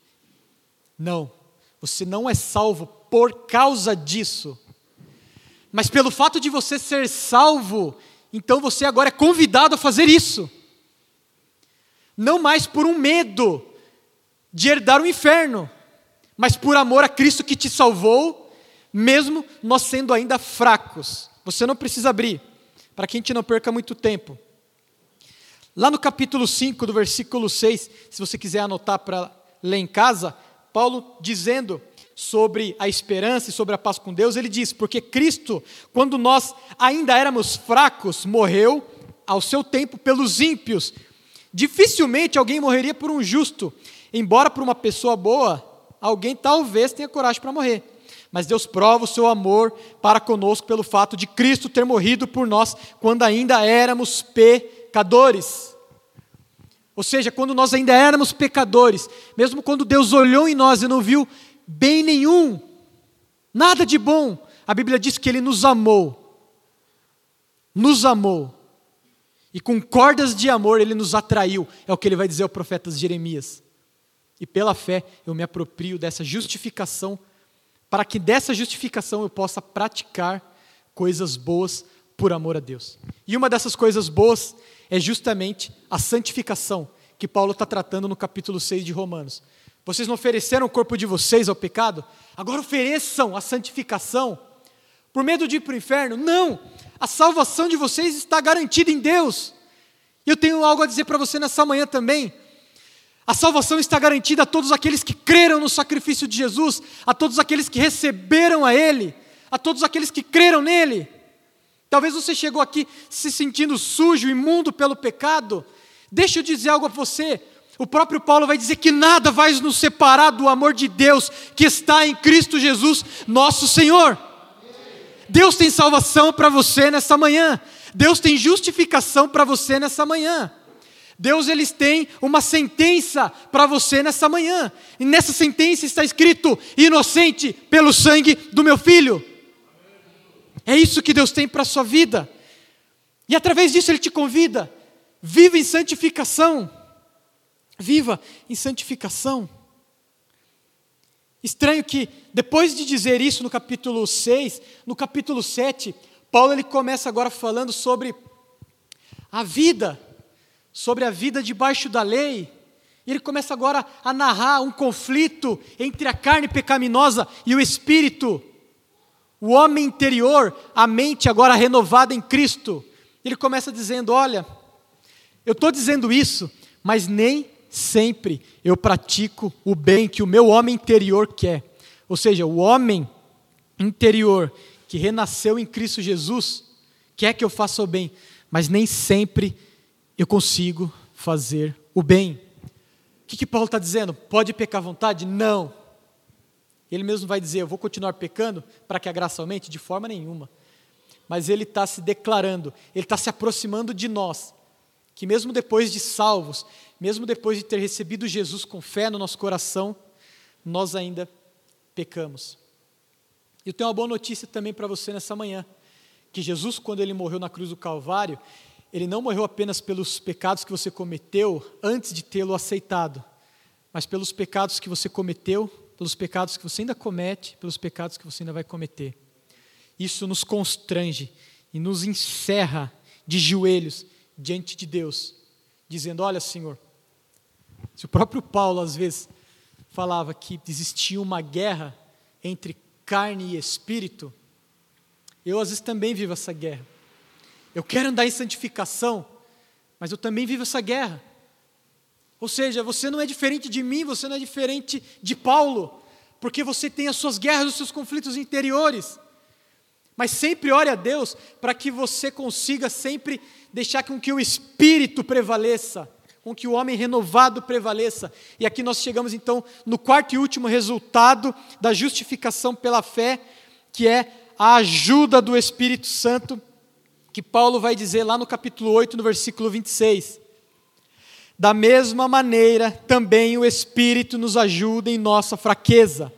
Não, você não é salvo por causa disso. Mas pelo fato de você ser salvo, então você agora é convidado a fazer isso. Não mais por um medo, de herdar o inferno, mas por amor a Cristo que te salvou, mesmo nós sendo ainda fracos. Você não precisa abrir, para que a gente não perca muito tempo. Lá no capítulo 5, do versículo 6, se você quiser anotar para ler em casa, Paulo dizendo sobre a esperança e sobre a paz com Deus, ele diz: Porque Cristo, quando nós ainda éramos fracos, morreu ao seu tempo pelos ímpios. Dificilmente alguém morreria por um justo, Embora para uma pessoa boa, alguém talvez tenha coragem para morrer. Mas Deus prova o seu amor para conosco pelo fato de Cristo ter morrido por nós quando ainda éramos pecadores. Ou seja, quando nós ainda éramos pecadores, mesmo quando Deus olhou em nós e não viu bem nenhum, nada de bom, a Bíblia diz que Ele nos amou. Nos amou. E com cordas de amor Ele nos atraiu, é o que Ele vai dizer ao profeta Jeremias. E pela fé eu me aproprio dessa justificação, para que dessa justificação eu possa praticar coisas boas por amor a Deus. E uma dessas coisas boas é justamente a santificação, que Paulo está tratando no capítulo 6 de Romanos. Vocês não ofereceram o corpo de vocês ao pecado? Agora ofereçam a santificação. Por medo de ir para o inferno? Não! A salvação de vocês está garantida em Deus. Eu tenho algo a dizer para você nessa manhã também. A salvação está garantida a todos aqueles que creram no sacrifício de Jesus, a todos aqueles que receberam a Ele, a todos aqueles que creram nele. Talvez você chegou aqui se sentindo sujo, imundo pelo pecado. Deixa eu dizer algo a você. O próprio Paulo vai dizer que nada vai nos separar do amor de Deus que está em Cristo Jesus, nosso Senhor. Deus tem salvação para você nessa manhã. Deus tem justificação para você nessa manhã. Deus eles têm uma sentença para você nessa manhã. E nessa sentença está escrito: inocente pelo sangue do meu filho. É isso que Deus tem para a sua vida. E através disso Ele te convida: viva em santificação. Viva em santificação. Estranho que, depois de dizer isso no capítulo 6, no capítulo 7, Paulo ele começa agora falando sobre a vida, sobre a vida debaixo da lei. E ele começa agora a narrar um conflito entre a carne pecaminosa e o espírito, o homem interior, a mente agora renovada em Cristo. Ele começa dizendo: Olha, eu estou dizendo isso, mas nem sempre eu pratico o bem que o meu homem interior quer. Ou seja, o homem interior que renasceu em Cristo Jesus quer que eu faça o bem, mas nem sempre eu consigo fazer o bem. O que, que Paulo está dizendo? Pode pecar à vontade? Não. Ele mesmo vai dizer: Eu vou continuar pecando para que a graça aumente? De forma nenhuma. Mas ele está se declarando, ele está se aproximando de nós, que mesmo depois de salvos, mesmo depois de ter recebido Jesus com fé no nosso coração, nós ainda pecamos. Eu tenho uma boa notícia também para você nessa manhã, que Jesus, quando ele morreu na cruz do Calvário, ele não morreu apenas pelos pecados que você cometeu antes de tê-lo aceitado, mas pelos pecados que você cometeu, pelos pecados que você ainda comete, pelos pecados que você ainda vai cometer. Isso nos constrange e nos encerra de joelhos diante de Deus, dizendo: Olha, Senhor, se o próprio Paulo, às vezes, falava que existia uma guerra entre carne e espírito, eu, às vezes, também vivo essa guerra. Eu quero andar em santificação, mas eu também vivo essa guerra. Ou seja, você não é diferente de mim, você não é diferente de Paulo, porque você tem as suas guerras, os seus conflitos interiores. Mas sempre ore a Deus para que você consiga sempre deixar com que o Espírito prevaleça com que o homem renovado prevaleça. E aqui nós chegamos então no quarto e último resultado da justificação pela fé, que é a ajuda do Espírito Santo, que Paulo vai dizer lá no capítulo 8, no versículo 26. Da mesma maneira, também o Espírito nos ajuda em nossa fraqueza,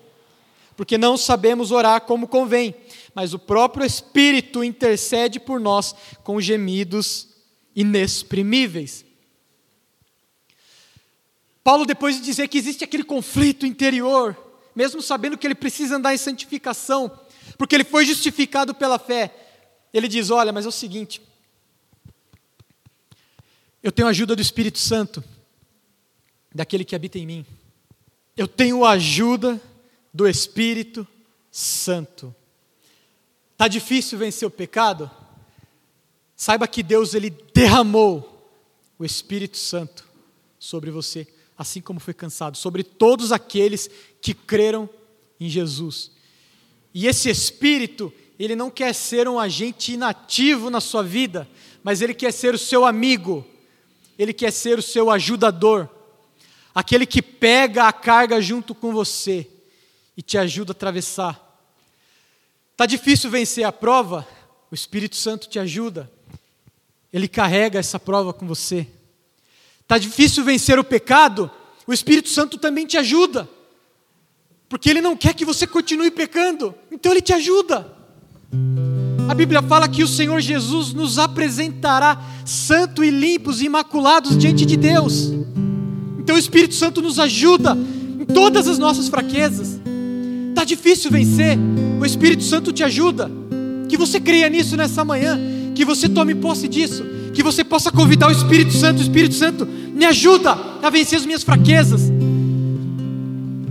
porque não sabemos orar como convém, mas o próprio Espírito intercede por nós com gemidos inexprimíveis. Paulo, depois de dizer que existe aquele conflito interior, mesmo sabendo que ele precisa andar em santificação, porque ele foi justificado pela fé, ele diz: Olha, mas é o seguinte, eu tenho a ajuda do Espírito Santo, daquele que habita em mim, eu tenho a ajuda do Espírito Santo. Está difícil vencer o pecado? Saiba que Deus ele derramou o Espírito Santo sobre você assim como foi cansado, sobre todos aqueles que creram em Jesus. E esse Espírito, ele não quer ser um agente inativo na sua vida, mas ele quer ser o seu amigo, ele quer ser o seu ajudador, aquele que pega a carga junto com você e te ajuda a atravessar. Está difícil vencer a prova? O Espírito Santo te ajuda, ele carrega essa prova com você. Está difícil vencer o pecado? O Espírito Santo também te ajuda. Porque ele não quer que você continue pecando. Então ele te ajuda. A Bíblia fala que o Senhor Jesus nos apresentará santo e limpos e imaculados diante de Deus. Então o Espírito Santo nos ajuda em todas as nossas fraquezas. Está difícil vencer, o Espírito Santo te ajuda. Que você creia nisso nessa manhã, que você tome posse disso que você possa convidar o Espírito Santo, o Espírito Santo me ajuda a vencer as minhas fraquezas,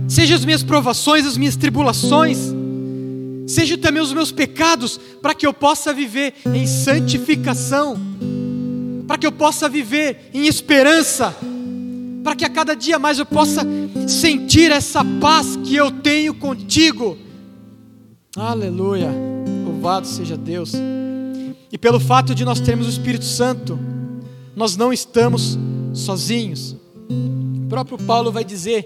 seja as minhas provações, as minhas tribulações, seja também os meus pecados, para que eu possa viver em santificação, para que eu possa viver em esperança, para que a cada dia mais eu possa sentir essa paz que eu tenho contigo. Aleluia, louvado seja Deus. E pelo fato de nós termos o Espírito Santo, nós não estamos sozinhos. O próprio Paulo vai dizer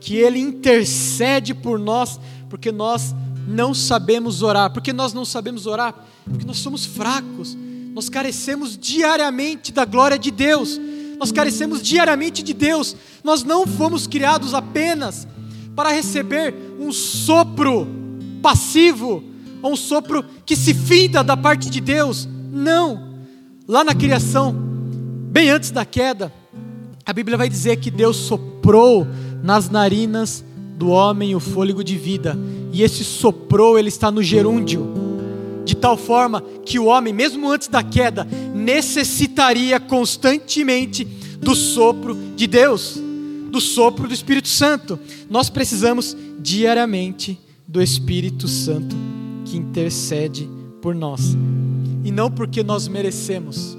que ele intercede por nós, porque nós não sabemos orar. Porque nós não sabemos orar? Porque nós somos fracos, nós carecemos diariamente da glória de Deus. nós carecemos diariamente de Deus. Nós não fomos criados apenas para receber um sopro passivo, ou um sopro que se finda da parte de Deus. Não. Lá na criação, bem antes da queda, a Bíblia vai dizer que Deus soprou nas narinas do homem o fôlego de vida, e esse soprou, ele está no gerúndio, de tal forma que o homem, mesmo antes da queda, necessitaria constantemente do sopro de Deus, do sopro do Espírito Santo. Nós precisamos diariamente do Espírito Santo que intercede por nós, e não porque nós merecemos,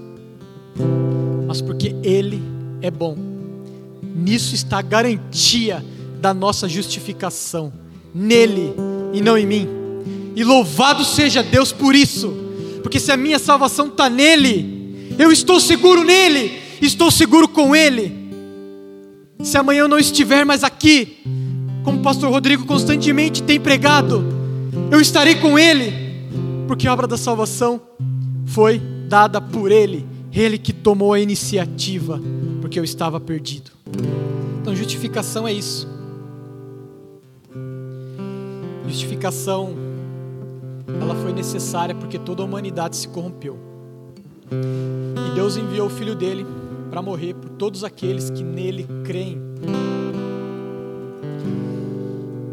mas porque Ele é bom. Nisso está a garantia da nossa justificação, nele e não em mim. E louvado seja Deus por isso, porque se a minha salvação está nele, eu estou seguro nele, estou seguro com ele. Se amanhã eu não estiver mais aqui, como o pastor Rodrigo constantemente tem pregado, eu estarei com ele, porque a obra da salvação foi dada por ele, ele que tomou a iniciativa, porque eu estava perdido. Então, justificação é isso. Justificação, ela foi necessária porque toda a humanidade se corrompeu. E Deus enviou o Filho dele para morrer por todos aqueles que nele creem.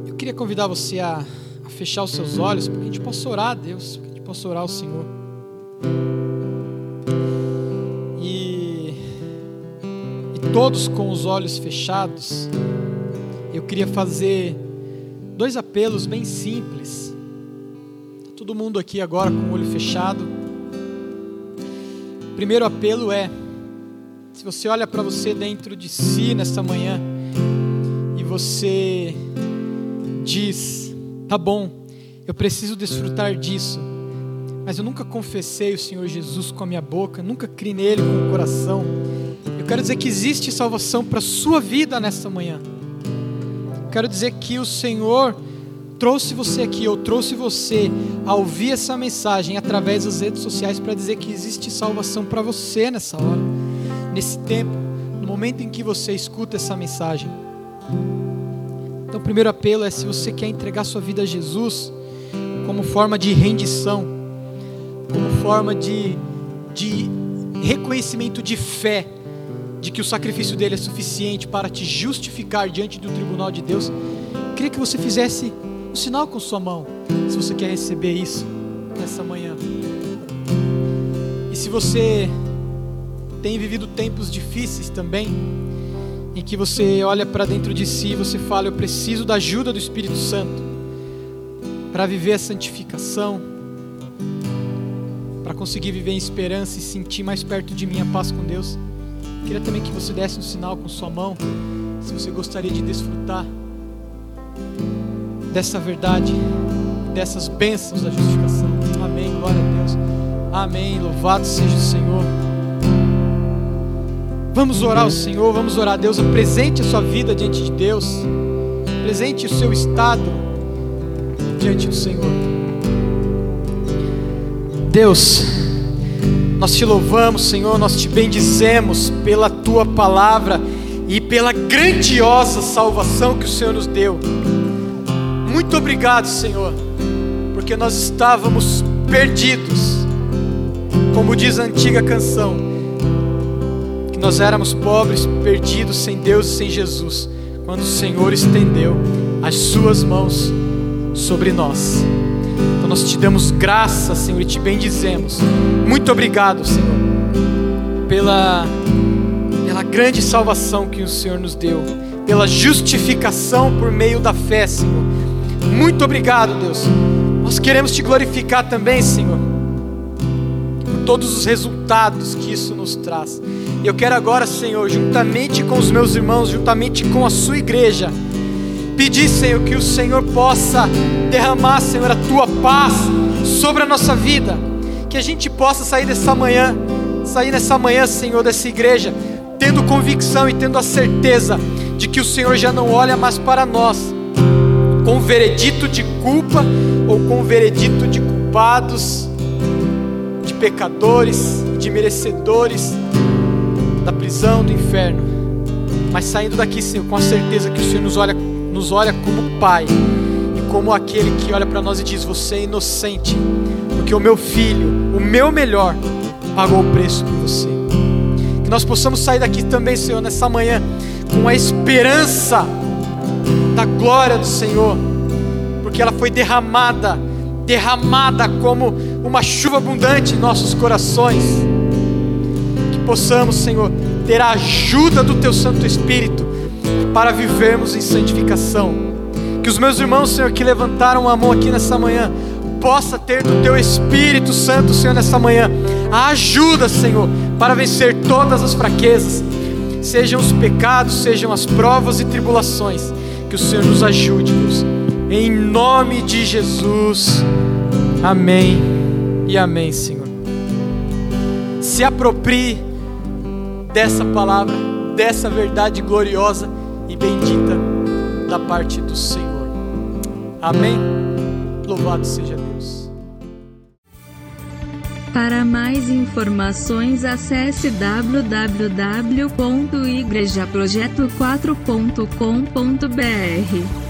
Eu queria convidar você a, a fechar os seus olhos, para que a gente possa orar a Deus, para que a gente possa orar ao Senhor. E, e todos com os olhos fechados, eu queria fazer dois apelos bem simples. Tá todo mundo aqui agora com o olho fechado. O primeiro apelo é: se você olha para você dentro de si nesta manhã e você diz, tá bom, eu preciso desfrutar disso, mas eu nunca confessei o Senhor Jesus com a minha boca, nunca criei nele com o coração. Eu quero dizer que existe salvação para a sua vida nesta manhã. Quero dizer que o Senhor trouxe você aqui, eu trouxe você a ouvir essa mensagem através das redes sociais para dizer que existe salvação para você nessa hora, nesse tempo, no momento em que você escuta essa mensagem. Então, o primeiro apelo é se você quer entregar sua vida a Jesus como forma de rendição, como forma de, de reconhecimento de fé de que o sacrifício dele é suficiente para te justificar diante do tribunal de Deus, queria que você fizesse um sinal com sua mão, se você quer receber isso nessa manhã. E se você tem vivido tempos difíceis também, em que você olha para dentro de si e você fala: Eu preciso da ajuda do Espírito Santo para viver a santificação, para conseguir viver em esperança e sentir mais perto de mim a paz com Deus. Queria também que você desse um sinal com sua mão, se você gostaria de desfrutar dessa verdade, dessas bênçãos da justificação. Amém, glória a Deus. Amém, louvado seja o Senhor. Vamos orar ao Senhor, vamos orar a Deus. Apresente a sua vida diante de Deus, apresente o seu estado diante do Senhor. Deus, nós te louvamos, Senhor, nós te bendizemos pela tua palavra e pela grandiosa salvação que o Senhor nos deu. Muito obrigado, Senhor, porque nós estávamos perdidos, como diz a antiga canção, que nós éramos pobres, perdidos, sem Deus e sem Jesus, quando o Senhor estendeu as Suas mãos sobre nós nós te damos graça, Senhor, e te bendizemos. Muito obrigado, Senhor, pela, pela grande salvação que o Senhor nos deu, pela justificação por meio da fé, Senhor. Muito obrigado, Deus. Nós queremos te glorificar também, Senhor, por todos os resultados que isso nos traz. Eu quero agora, Senhor, juntamente com os meus irmãos, juntamente com a sua igreja, Pedir, Senhor, que o Senhor possa derramar, Senhor, a tua paz sobre a nossa vida. Que a gente possa sair dessa manhã, sair nessa manhã, Senhor, dessa igreja, tendo convicção e tendo a certeza de que o Senhor já não olha mais para nós com veredito de culpa ou com veredito de culpados, de pecadores, de merecedores, da prisão, do inferno, mas saindo daqui, Senhor, com a certeza que o Senhor nos olha, nos olha como Pai e como aquele que olha para nós e diz: Você é inocente, porque o meu filho, o meu melhor, pagou o preço por você. Que nós possamos sair daqui também, Senhor, nessa manhã, com a esperança da glória do Senhor, porque ela foi derramada, derramada como uma chuva abundante em nossos corações. Que possamos, Senhor, ter a ajuda do Teu Santo Espírito para vivermos em santificação. Que os meus irmãos, Senhor, que levantaram a mão aqui nessa manhã, possa ter do Teu Espírito Santo, Senhor, nessa manhã, a ajuda, Senhor, para vencer todas as fraquezas, sejam os pecados, sejam as provas e tribulações. Que o Senhor nos ajude, Deus. Em nome de Jesus. Amém e amém, Senhor. Se aproprie dessa palavra, dessa verdade gloriosa e bendita da parte do Senhor. Amém. Louvado seja Deus. Para mais informações, acesse www.igrejaprojeto4.com.br.